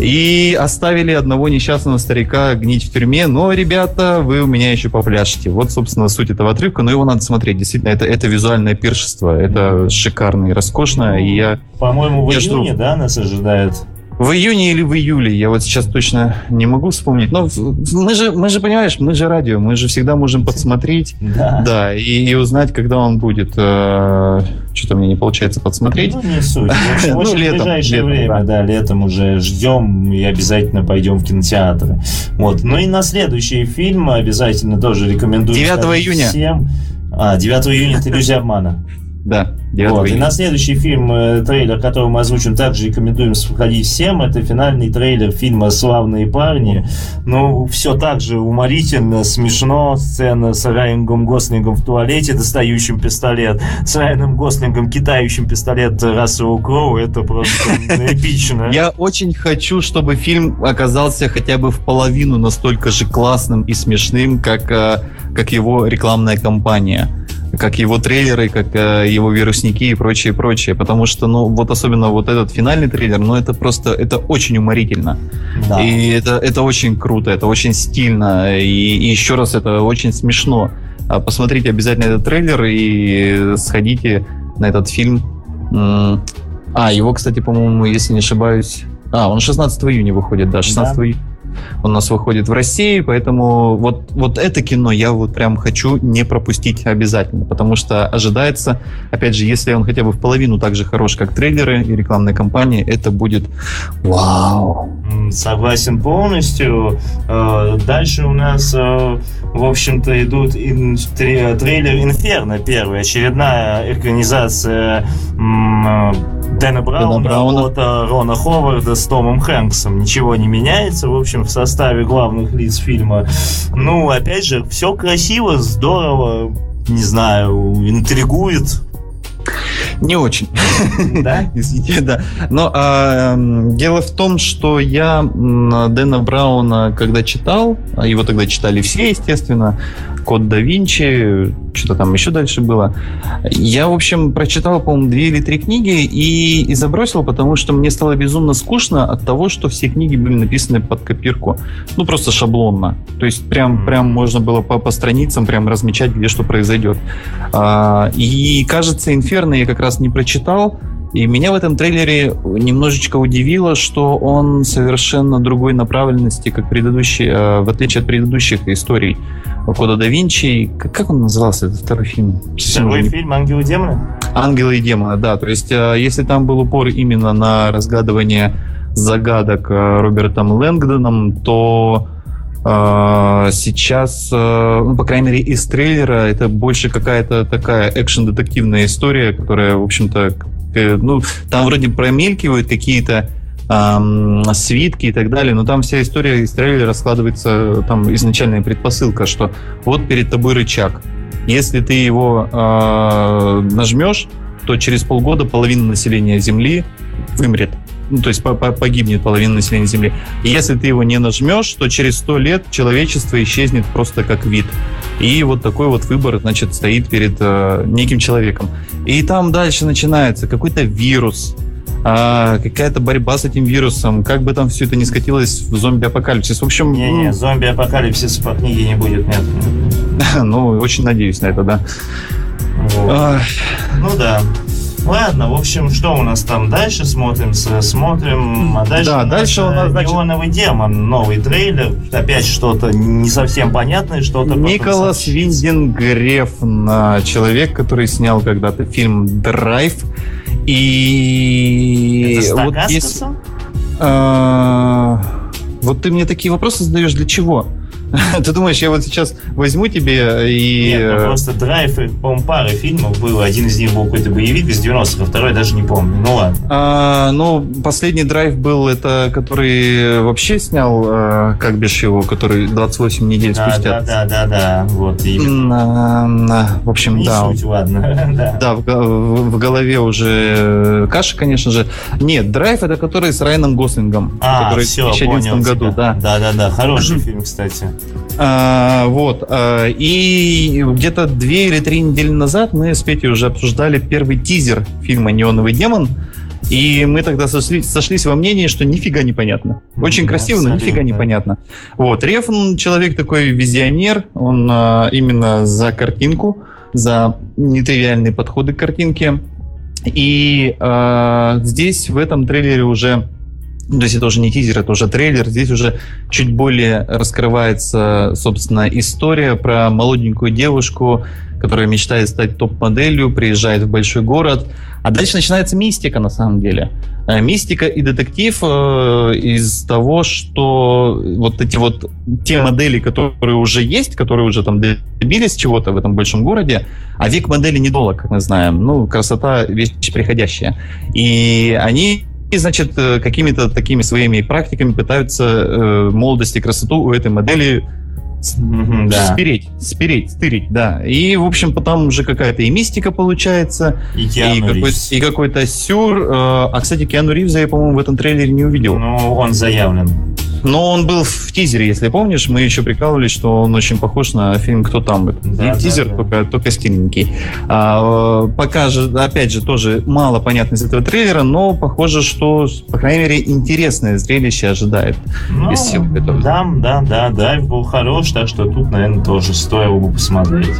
и оставили одного несчастного старика гнить в тюрьме. Но, ребята, вы у меня еще попляшете. Вот, собственно, суть этого отрывка. Но его надо смотреть. Действительно, это, это визуальное пиршество. Это шикарно и роскошно. И я По-моему, в Я жду. июне, да, нас ожидает. В июне или в июле, я вот сейчас точно не могу вспомнить. Но в- мы же, мы же, понимаешь, мы же радио, мы же всегда можем подсмотреть. Да. Да, и, и узнать, когда он будет. Э, Что-то мне не получается подсмотреть. Ну, не суть. В общем, Ну, летом, ближайшее летом, время, да. летом уже ждем и обязательно пойдем в кинотеатры. Вот. Ну и на следующий фильм обязательно тоже рекомендую. 9 сходить июня. Всем. А, 9 июня это иллюзия обмана. Да, 9 Вот. И на следующий фильм, э, трейлер, который мы озвучим, также рекомендуем сходить всем. Это финальный трейлер фильма «Славные парни». Ну, все так же уморительно, смешно. Сцена с Райаном Гослингом в туалете, достающим пистолет. С Райаном Гослингом, кидающим пистолет Расселу Кроу. Это просто эпично. Я очень хочу, чтобы фильм оказался хотя бы в половину настолько же классным и смешным, как, э, как его рекламная кампания. Как его трейлеры, как э, его вирусники и прочее, прочее. Потому что, ну, вот особенно вот этот финальный трейлер, ну, это просто, это очень уморительно. Да. И это, это очень круто, это очень стильно. И, и еще раз, это очень смешно. А Посмотрите обязательно этот трейлер и сходите на этот фильм. А, его, кстати, по-моему, если не ошибаюсь... А, он 16 июня выходит, да, 16 Да. июня. Он у нас выходит в России, поэтому вот, вот это кино я вот прям хочу не пропустить обязательно, потому что ожидается, опять же, если он хотя бы в половину так же хорош, как трейлеры и рекламная кампания, это будет вау. Согласен полностью. Э, Дальше у нас, э, в общем-то, идут трейлер «Инферно» первый, очередная экранизация э, Дэна Брауна, Брауна. от э, Рона Ховарда с Томом Хэнксом. Ничего не меняется, в общем, в составе главных лиц фильма. Ну, опять же, все красиво, здорово, не знаю, интригует. Не очень. Да? Извините, да. Но а, дело в том, что я Дэна Брауна, когда читал, а его тогда читали все, естественно, Код да Винчи, что-то там еще дальше было. Я, в общем, прочитал, по-моему, две или три книги и, и забросил, потому что мне стало безумно скучно от того, что все книги были написаны под копирку. Ну, просто шаблонно. То есть прям, прям можно было по, по страницам прям размечать, где что произойдет. А, и, кажется, Инферно я как раз не прочитал. И меня в этом трейлере немножечко удивило, что он совершенно другой направленности, как предыдущий, э, в отличие от предыдущих историй Кода да Винчи. Как, он назывался, этот второй фильм? Второй не фильм «Ангелы и демоны»? Ангелы и демоны, да. То есть, э, если там был упор именно на разгадывание загадок э, Робертом Лэнгдоном, то сейчас, э, ну, по крайней мере, из трейлера это больше какая-то такая экшен-детективная история, которая, в общем-то, э, ну, там вроде промелькивают какие-то ам, свитки и так далее, но там вся история из трейлера складывается, там изначальная предпосылка, что вот перед тобой рычаг. Если ты его э, нажмешь, то через полгода половина населения Земли вымрет. Ну, то есть по- по- погибнет половина населения Земли. И если ты его не нажмешь, то через сто лет человечество исчезнет просто как вид. И вот такой вот выбор, значит, стоит перед э, неким человеком. И там дальше начинается какой-то вирус, а, какая-то борьба с этим вирусом, как бы там все это не скатилось в зомби-апокалипсис. В общем, Не-не, ну, зомби-апокалипсис по книге не будет, нет. ну, очень надеюсь на это, да. Вот. Ну да. Ладно, в общем, что у нас там дальше смотрим? Смотрим, а дальше, Да, дальше у нас, э, значит- «Неоновый демон», новый трейлер. Опять что-то не совсем понятное, что-то... Николас сообщится. Виндин Грефн, а, человек, который снял когда-то фильм «Драйв». И Это вот если- А, Вот ты мне такие вопросы задаешь для чего? Ты думаешь, я вот сейчас возьму тебе и... Нет, ну э, просто «Драйв», по-моему, пара фильмов было. Один из них был какой-то боевик из 90-х, а второй даже не помню. Ну ладно. а, ну, последний драйв был, это который вообще снял, э, как бишь его, который 28 недель Да, спустя. да, да, да, да. Вот, именно. В общем, Не да. суть, ладно. Да. Да, в, в- в голове уже э, каша, конечно же. Нет, драйв это который с Райаном Гослингом, А, который все, в 2011 понял году, тебя. да. Да, да, да. Хороший фильм, кстати. А, вот. а, и где-то две или три недели назад мы с Петей уже обсуждали первый тизер фильма «Неоновый демон». И мы тогда сошли- сошлись во мнении, что нифига непонятно. Очень Да, красиво, но нифига абсолютно. непонятно. Вот. Рефн человек такой визионер, он а, именно за картинку, за нетривиальные подходы к картинке. И а, здесь, в этом трейлере уже ну, то есть это уже не тизер, это уже трейлер. Здесь уже чуть более раскрывается, собственно, история про молоденькую девушку, которая мечтает стать топ-моделью, приезжает в большой город. А дальше начинается мистика, на самом деле. Э, Мистика и детектив э, из того, что вот эти вот те модели, которые уже есть, которые уже там добились чего-то в этом большом городе, а век модели недолг, как мы знаем. Ну, красота — вещь приходящая. И они и, значит, э, какими-то такими своими практиками пытаются э, молодость и красоту у этой модели Да. спереть, спереть, стырить, да. И, в общем, потом уже какая-то и мистика получается, И и, какой- и какой-то сюр. э, А, кстати, Киану Ривза я, по-моему, в этом трейлере не увидел. Ну, он заявлен. Но он был в тизере, если помнишь. Мы еще прикалывались, что он очень похож на фильм «Кто там?». Да, не да, тизер, да. Только, только стильненький. А, пока же, опять же, тоже мало понятно из этого трейлера, но похоже, что, по крайней мере, интересное зрелище ожидает. Ну, Без сил готов. да, да, да, драйв был хорош, так что тут, наверное, тоже стоило бы посмотреть.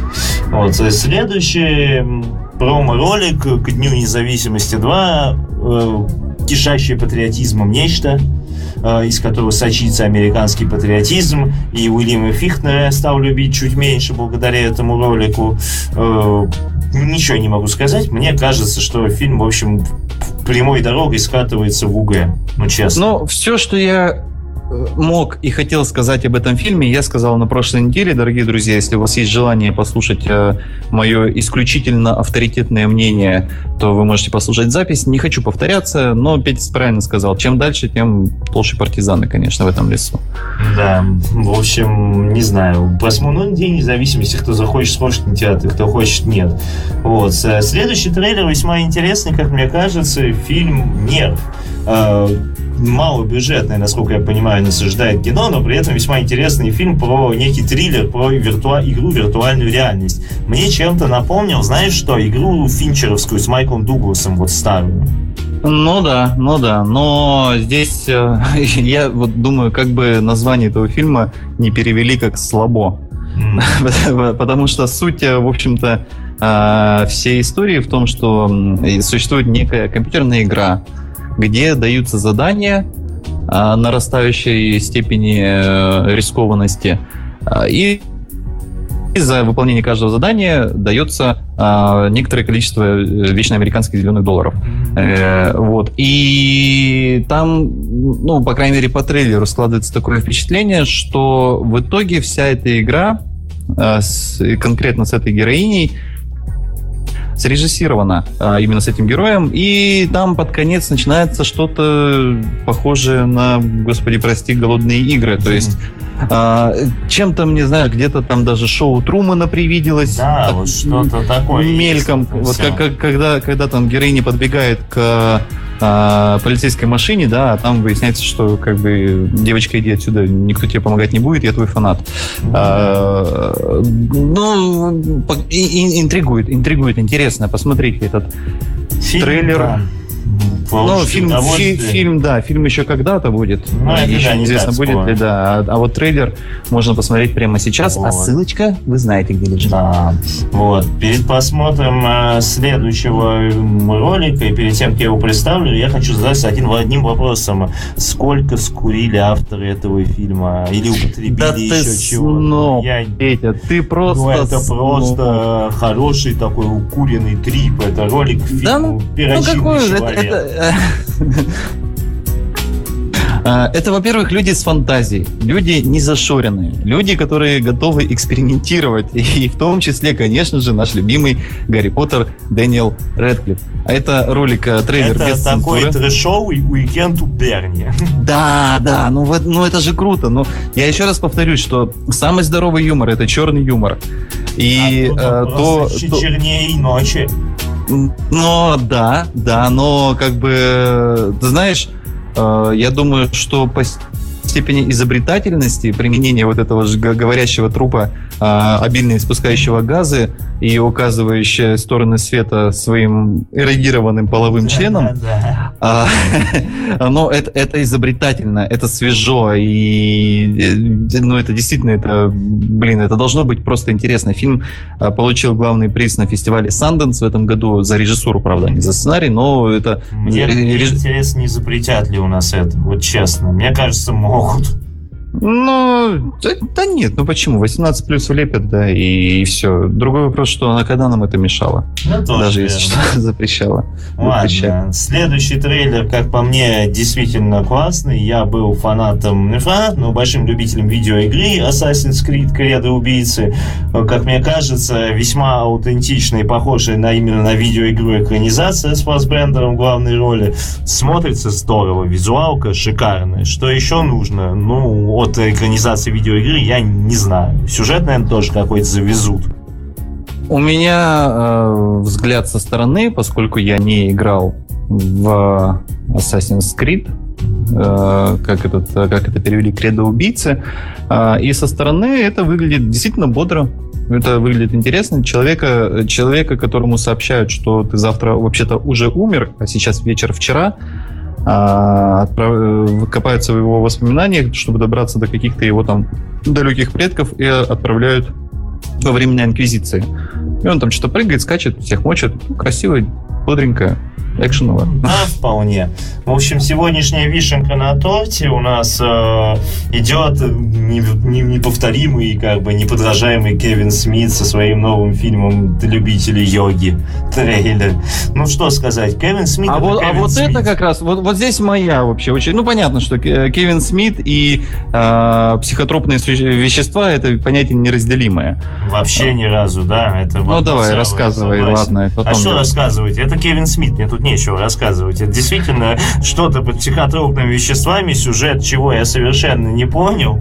Вот, э, следующий промо-ролик к Дню независимости 2, кишащий патриотизмом нечто, э, из которого сочится американский патриотизм, и Уильяма Фихтнера я стал любить чуть меньше благодаря этому ролику. Э, Ничего не могу сказать. Мне кажется, что фильм, в общем, прямой дорогой скатывается в УГ. Ну, честно. Но все, что я мог и хотел сказать об этом фильме, я сказал на прошлой неделе, дорогие друзья. Если у вас есть желание послушать э, мое исключительно авторитетное мнение, то вы можете послушать запись. Не хочу повторяться, но Петя правильно сказал. Чем дальше, тем толще партизаны, конечно, в этом лесу. Да, в общем, не знаю. Посмотрим День независимости, кто захочет, сможет в кинотеатре, кто хочет, нет. Вот. Следующий трейлер весьма интересный, как мне кажется, фильм «Нерв». Малобюджетный, насколько я понимаю, насаждает кино, но при этом весьма интересный фильм про некий триллер, про виртуа- игру виртуальную реальность. Мне чем-то напомнил, знаешь что, игру финчеровскую с Майклом Дугласом, вот старую. Ну да, ну да, но здесь э, я вот думаю, как бы название этого фильма не перевели как «Слабо». Потому что суть, э, в общем-то, э, всей истории в том, что существует некая компьютерная игра, где даются задания э, нарастающей степени э, рискованности. А, И за выполнение каждого задания дается э, некоторое количество э, вечно американских зеленых долларов. Э, вот. И там, ну, по крайней мере, по трейлеру складывается такое впечатление, что в итоге вся эта игра, э, с- конкретно с этой героиней, срежиссирована э, именно с этим героем, и там под конец начинается что-то похожее на, господи, прости, голодные игры. То есть а, чем-то мне, знаешь, где-то там даже шоу Трумана привиделось. Да, Так, вот что-то такое. Мельком. есть Вот как, как- когда, когда там героиня подбегает к а, полицейской машине, да, а там выясняется, что как бы девочка, иди отсюда, никто тебе помогать не будет, я твой фанат. А, ну, интригует, интригует, интересно. Посмотрите этот Фильм, трейлер. да. Ну, фильм, фи- фильм, да, фильм еще когда-то будет. Ну, это еще да, не неизвестно, так будет скоро. ли, да. А, а вот трейлер можно посмотреть прямо сейчас. А Вот. ссылочка, вы знаете, где лежит. Да. Вот. Перед просмотром э, следующего ролика и перед тем, как я его представлю, я хочу задать один, одним вопросом. Сколько скурили авторы этого фильма? Или употребили Да ты еще чего? сноб, Я... Петя, ты просто... Ну, это сноб. просто хороший такой укуренный трип. Это ролик к Да, фильму Ну «Перочинный какой это, человек». Это, э, Это, во-первых, люди с фантазией, люди не зашоренные, люди, которые готовы экспериментировать, и в том числе, конечно же, наш любимый Гарри Поттер Дэниел Рэдклифф. А это ролик, э, трейлер Это без такой цензуры. трэшовый уикенд у Берни. Да, да, ну, ну это же круто. Но я еще раз повторюсь, что самый здоровый юмор это черный юмор. И А э, тут то, то- чернее ночи. Но да, да, но как бы ты знаешь, э, я думаю, что по степени изобретательности применения вот этого же говорящего трупа, обильно испускающего газы и указывающего стороны света своим эрегированным половым членом, Да, а, Но это, это изобретательно, это свежо, и э, ну, это действительно, это, блин, это должно быть просто интересно. Фильм а, получил главный приз на фестивале Санденс в этом году за режиссуру, правда, не за сценарий, но это... Мне, мне реж- интересно, не запретят ли у нас это, вот честно. Мне кажется, могут. Ну, да, да нет, ну почему? 18 плюс влепят, да, и, все. Другой вопрос, что она когда нам это мешало, Ну, тоже даже если верно. что запрещала. Ладно, следующий трейлер, как по мне, действительно классный. Я был фанатом, не фанатом, но большим любителем видеоигры Assassin's Creed Кредо Убийцы. Как мне кажется, весьма аутентичная и похожая на именно на видеоигру экранизация с Фассбендером в главной роли. Смотрится здорово, визуалка шикарная. Что еще нужно? Ну, от экранизации видеоигры я не знаю. Сюжет, наверное, тоже какой-то завезут. У меня э, взгляд со стороны, поскольку я не играл в Assassin's Creed, э, как, этот, как это перевели, кредо убийцы, э, и со стороны это выглядит действительно бодро. Это выглядит интересно. Человека, человека, которому сообщают, что ты завтра вообще-то уже умер, а сейчас вечер вчера, отправ- э, копаются в его воспоминаниях, чтобы добраться до каких-то его там далеких предков и отправляют во времена Инквизиции. И он там что-то прыгает, скачет, всех мочит. Ну, красиво, бодренько. Экшеново. Да, вполне. В общем, сегодняшняя вишенка на торте у нас э, идет не- не- неповторимый, как бы неподражаемый Кевин Смит со своим новым фильмом «Для любителей йоги» трейлер. Ну что сказать, Кевин Смит А это вот, а Кевин вот Смит. это как раз, вот, вот здесь моя вообще очень... Ну, понятно, что Ке- Кевин Смит и э, психотропные вещества — это понятие неразделимое. Вообще ни разу, да. Это Ну, вот давай, рассказывай, согласен. ладно. А что рассказывать? Это Кевин Смит, мне тут нечего рассказывать. Это действительно что-то под психотропными веществами, сюжет чего я совершенно не понял,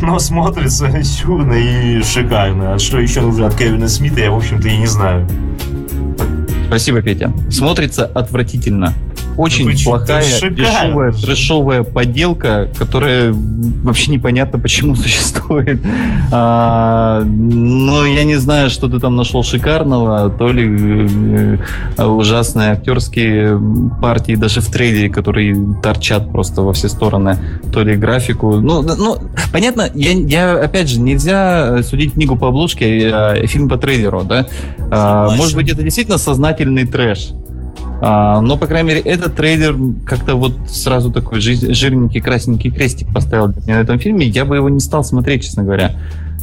но смотрится сюрно и шикарно. А что еще нужно от Кевина Смита, я, в общем-то, и не знаю. Спасибо, Петя. Смотрится отвратительно. Очень чё, плохая, дешевая, трэшовая подделка, которая вообще непонятно почему существует. А, но я не знаю, что ты там нашел шикарного, то ли э, ужасные актерские партии даже в трейлере, которые торчат просто во все стороны, то ли графику. Ну, ну понятно, я, я, опять же, нельзя судить книгу по обложке, а фильм по трейлеру, да? А, может быть, это действительно сознательный трэш. А, но, по крайней мере, этот трейлер как-то вот сразу такой жи- жирненький красненький крестик поставил для меня на этом фильме. Я бы его не стал смотреть, честно говоря.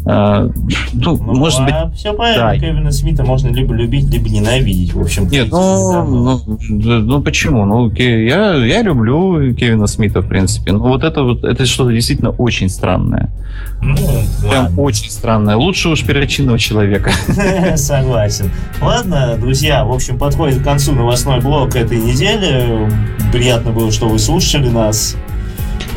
А, ну, Ну, может быть... все правильно, да. Кевина Смита можно либо любить, либо ненавидеть, в общем Нет, ну, ну, ну, ну, почему? Ну, я, я люблю Кевина Смита, в принципе. Но вот это вот, это что-то действительно очень странное. Ну, Прям ладно. очень странное. Лучше уж перочинного человека. Согласен. Ладно, друзья, в общем, подходит к концу новостной блок этой недели. Приятно было, что вы слушали нас.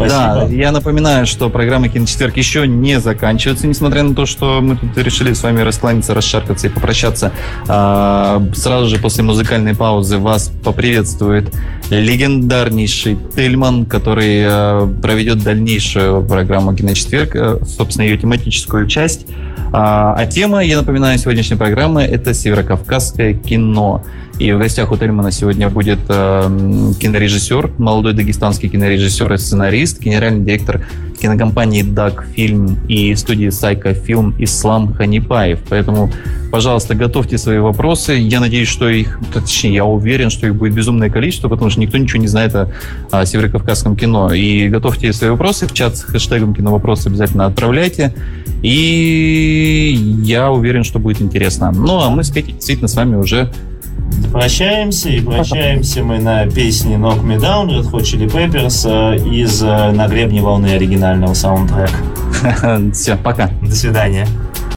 Да, Спасибо. я напоминаю, что программа «Киночетверг» еще не заканчивается, несмотря на то, что мы тут решили с вами раскланяться, расшаркаться и попрощаться. А, сразу же после музыкальной паузы вас поприветствует легендарнейший Тельман, который а, проведет дальнейшую программу «Киночетверг», а, собственно, ее тематическую часть. А, а тема, я напоминаю, сегодняшней программы – это северокавказское кино. И в гостях у Тельмана сегодня будет э, кинорежиссер, молодой дагестанский кинорежиссер и сценарист, генеральный директор кинокомпании «Даг Фильм» и студии «Сайка Фильм» Ислам Ханипаев. Поэтому, пожалуйста, готовьте свои вопросы. Я надеюсь, что их, точнее, я уверен, что их будет безумное количество, потому что никто ничего не знает о, о северокавказском кино. И готовьте свои вопросы в чат с хэштегом «Киновопросы» обязательно отправляйте. И я уверен, что будет интересно. Ну, а мы с Петей действительно с вами уже Прощаемся, и прощаемся мы на песне Knock Me Down Red Hot Chili Peppers э, из э, «На гребне волны» оригинального саундтрека. все, пока. До свидания.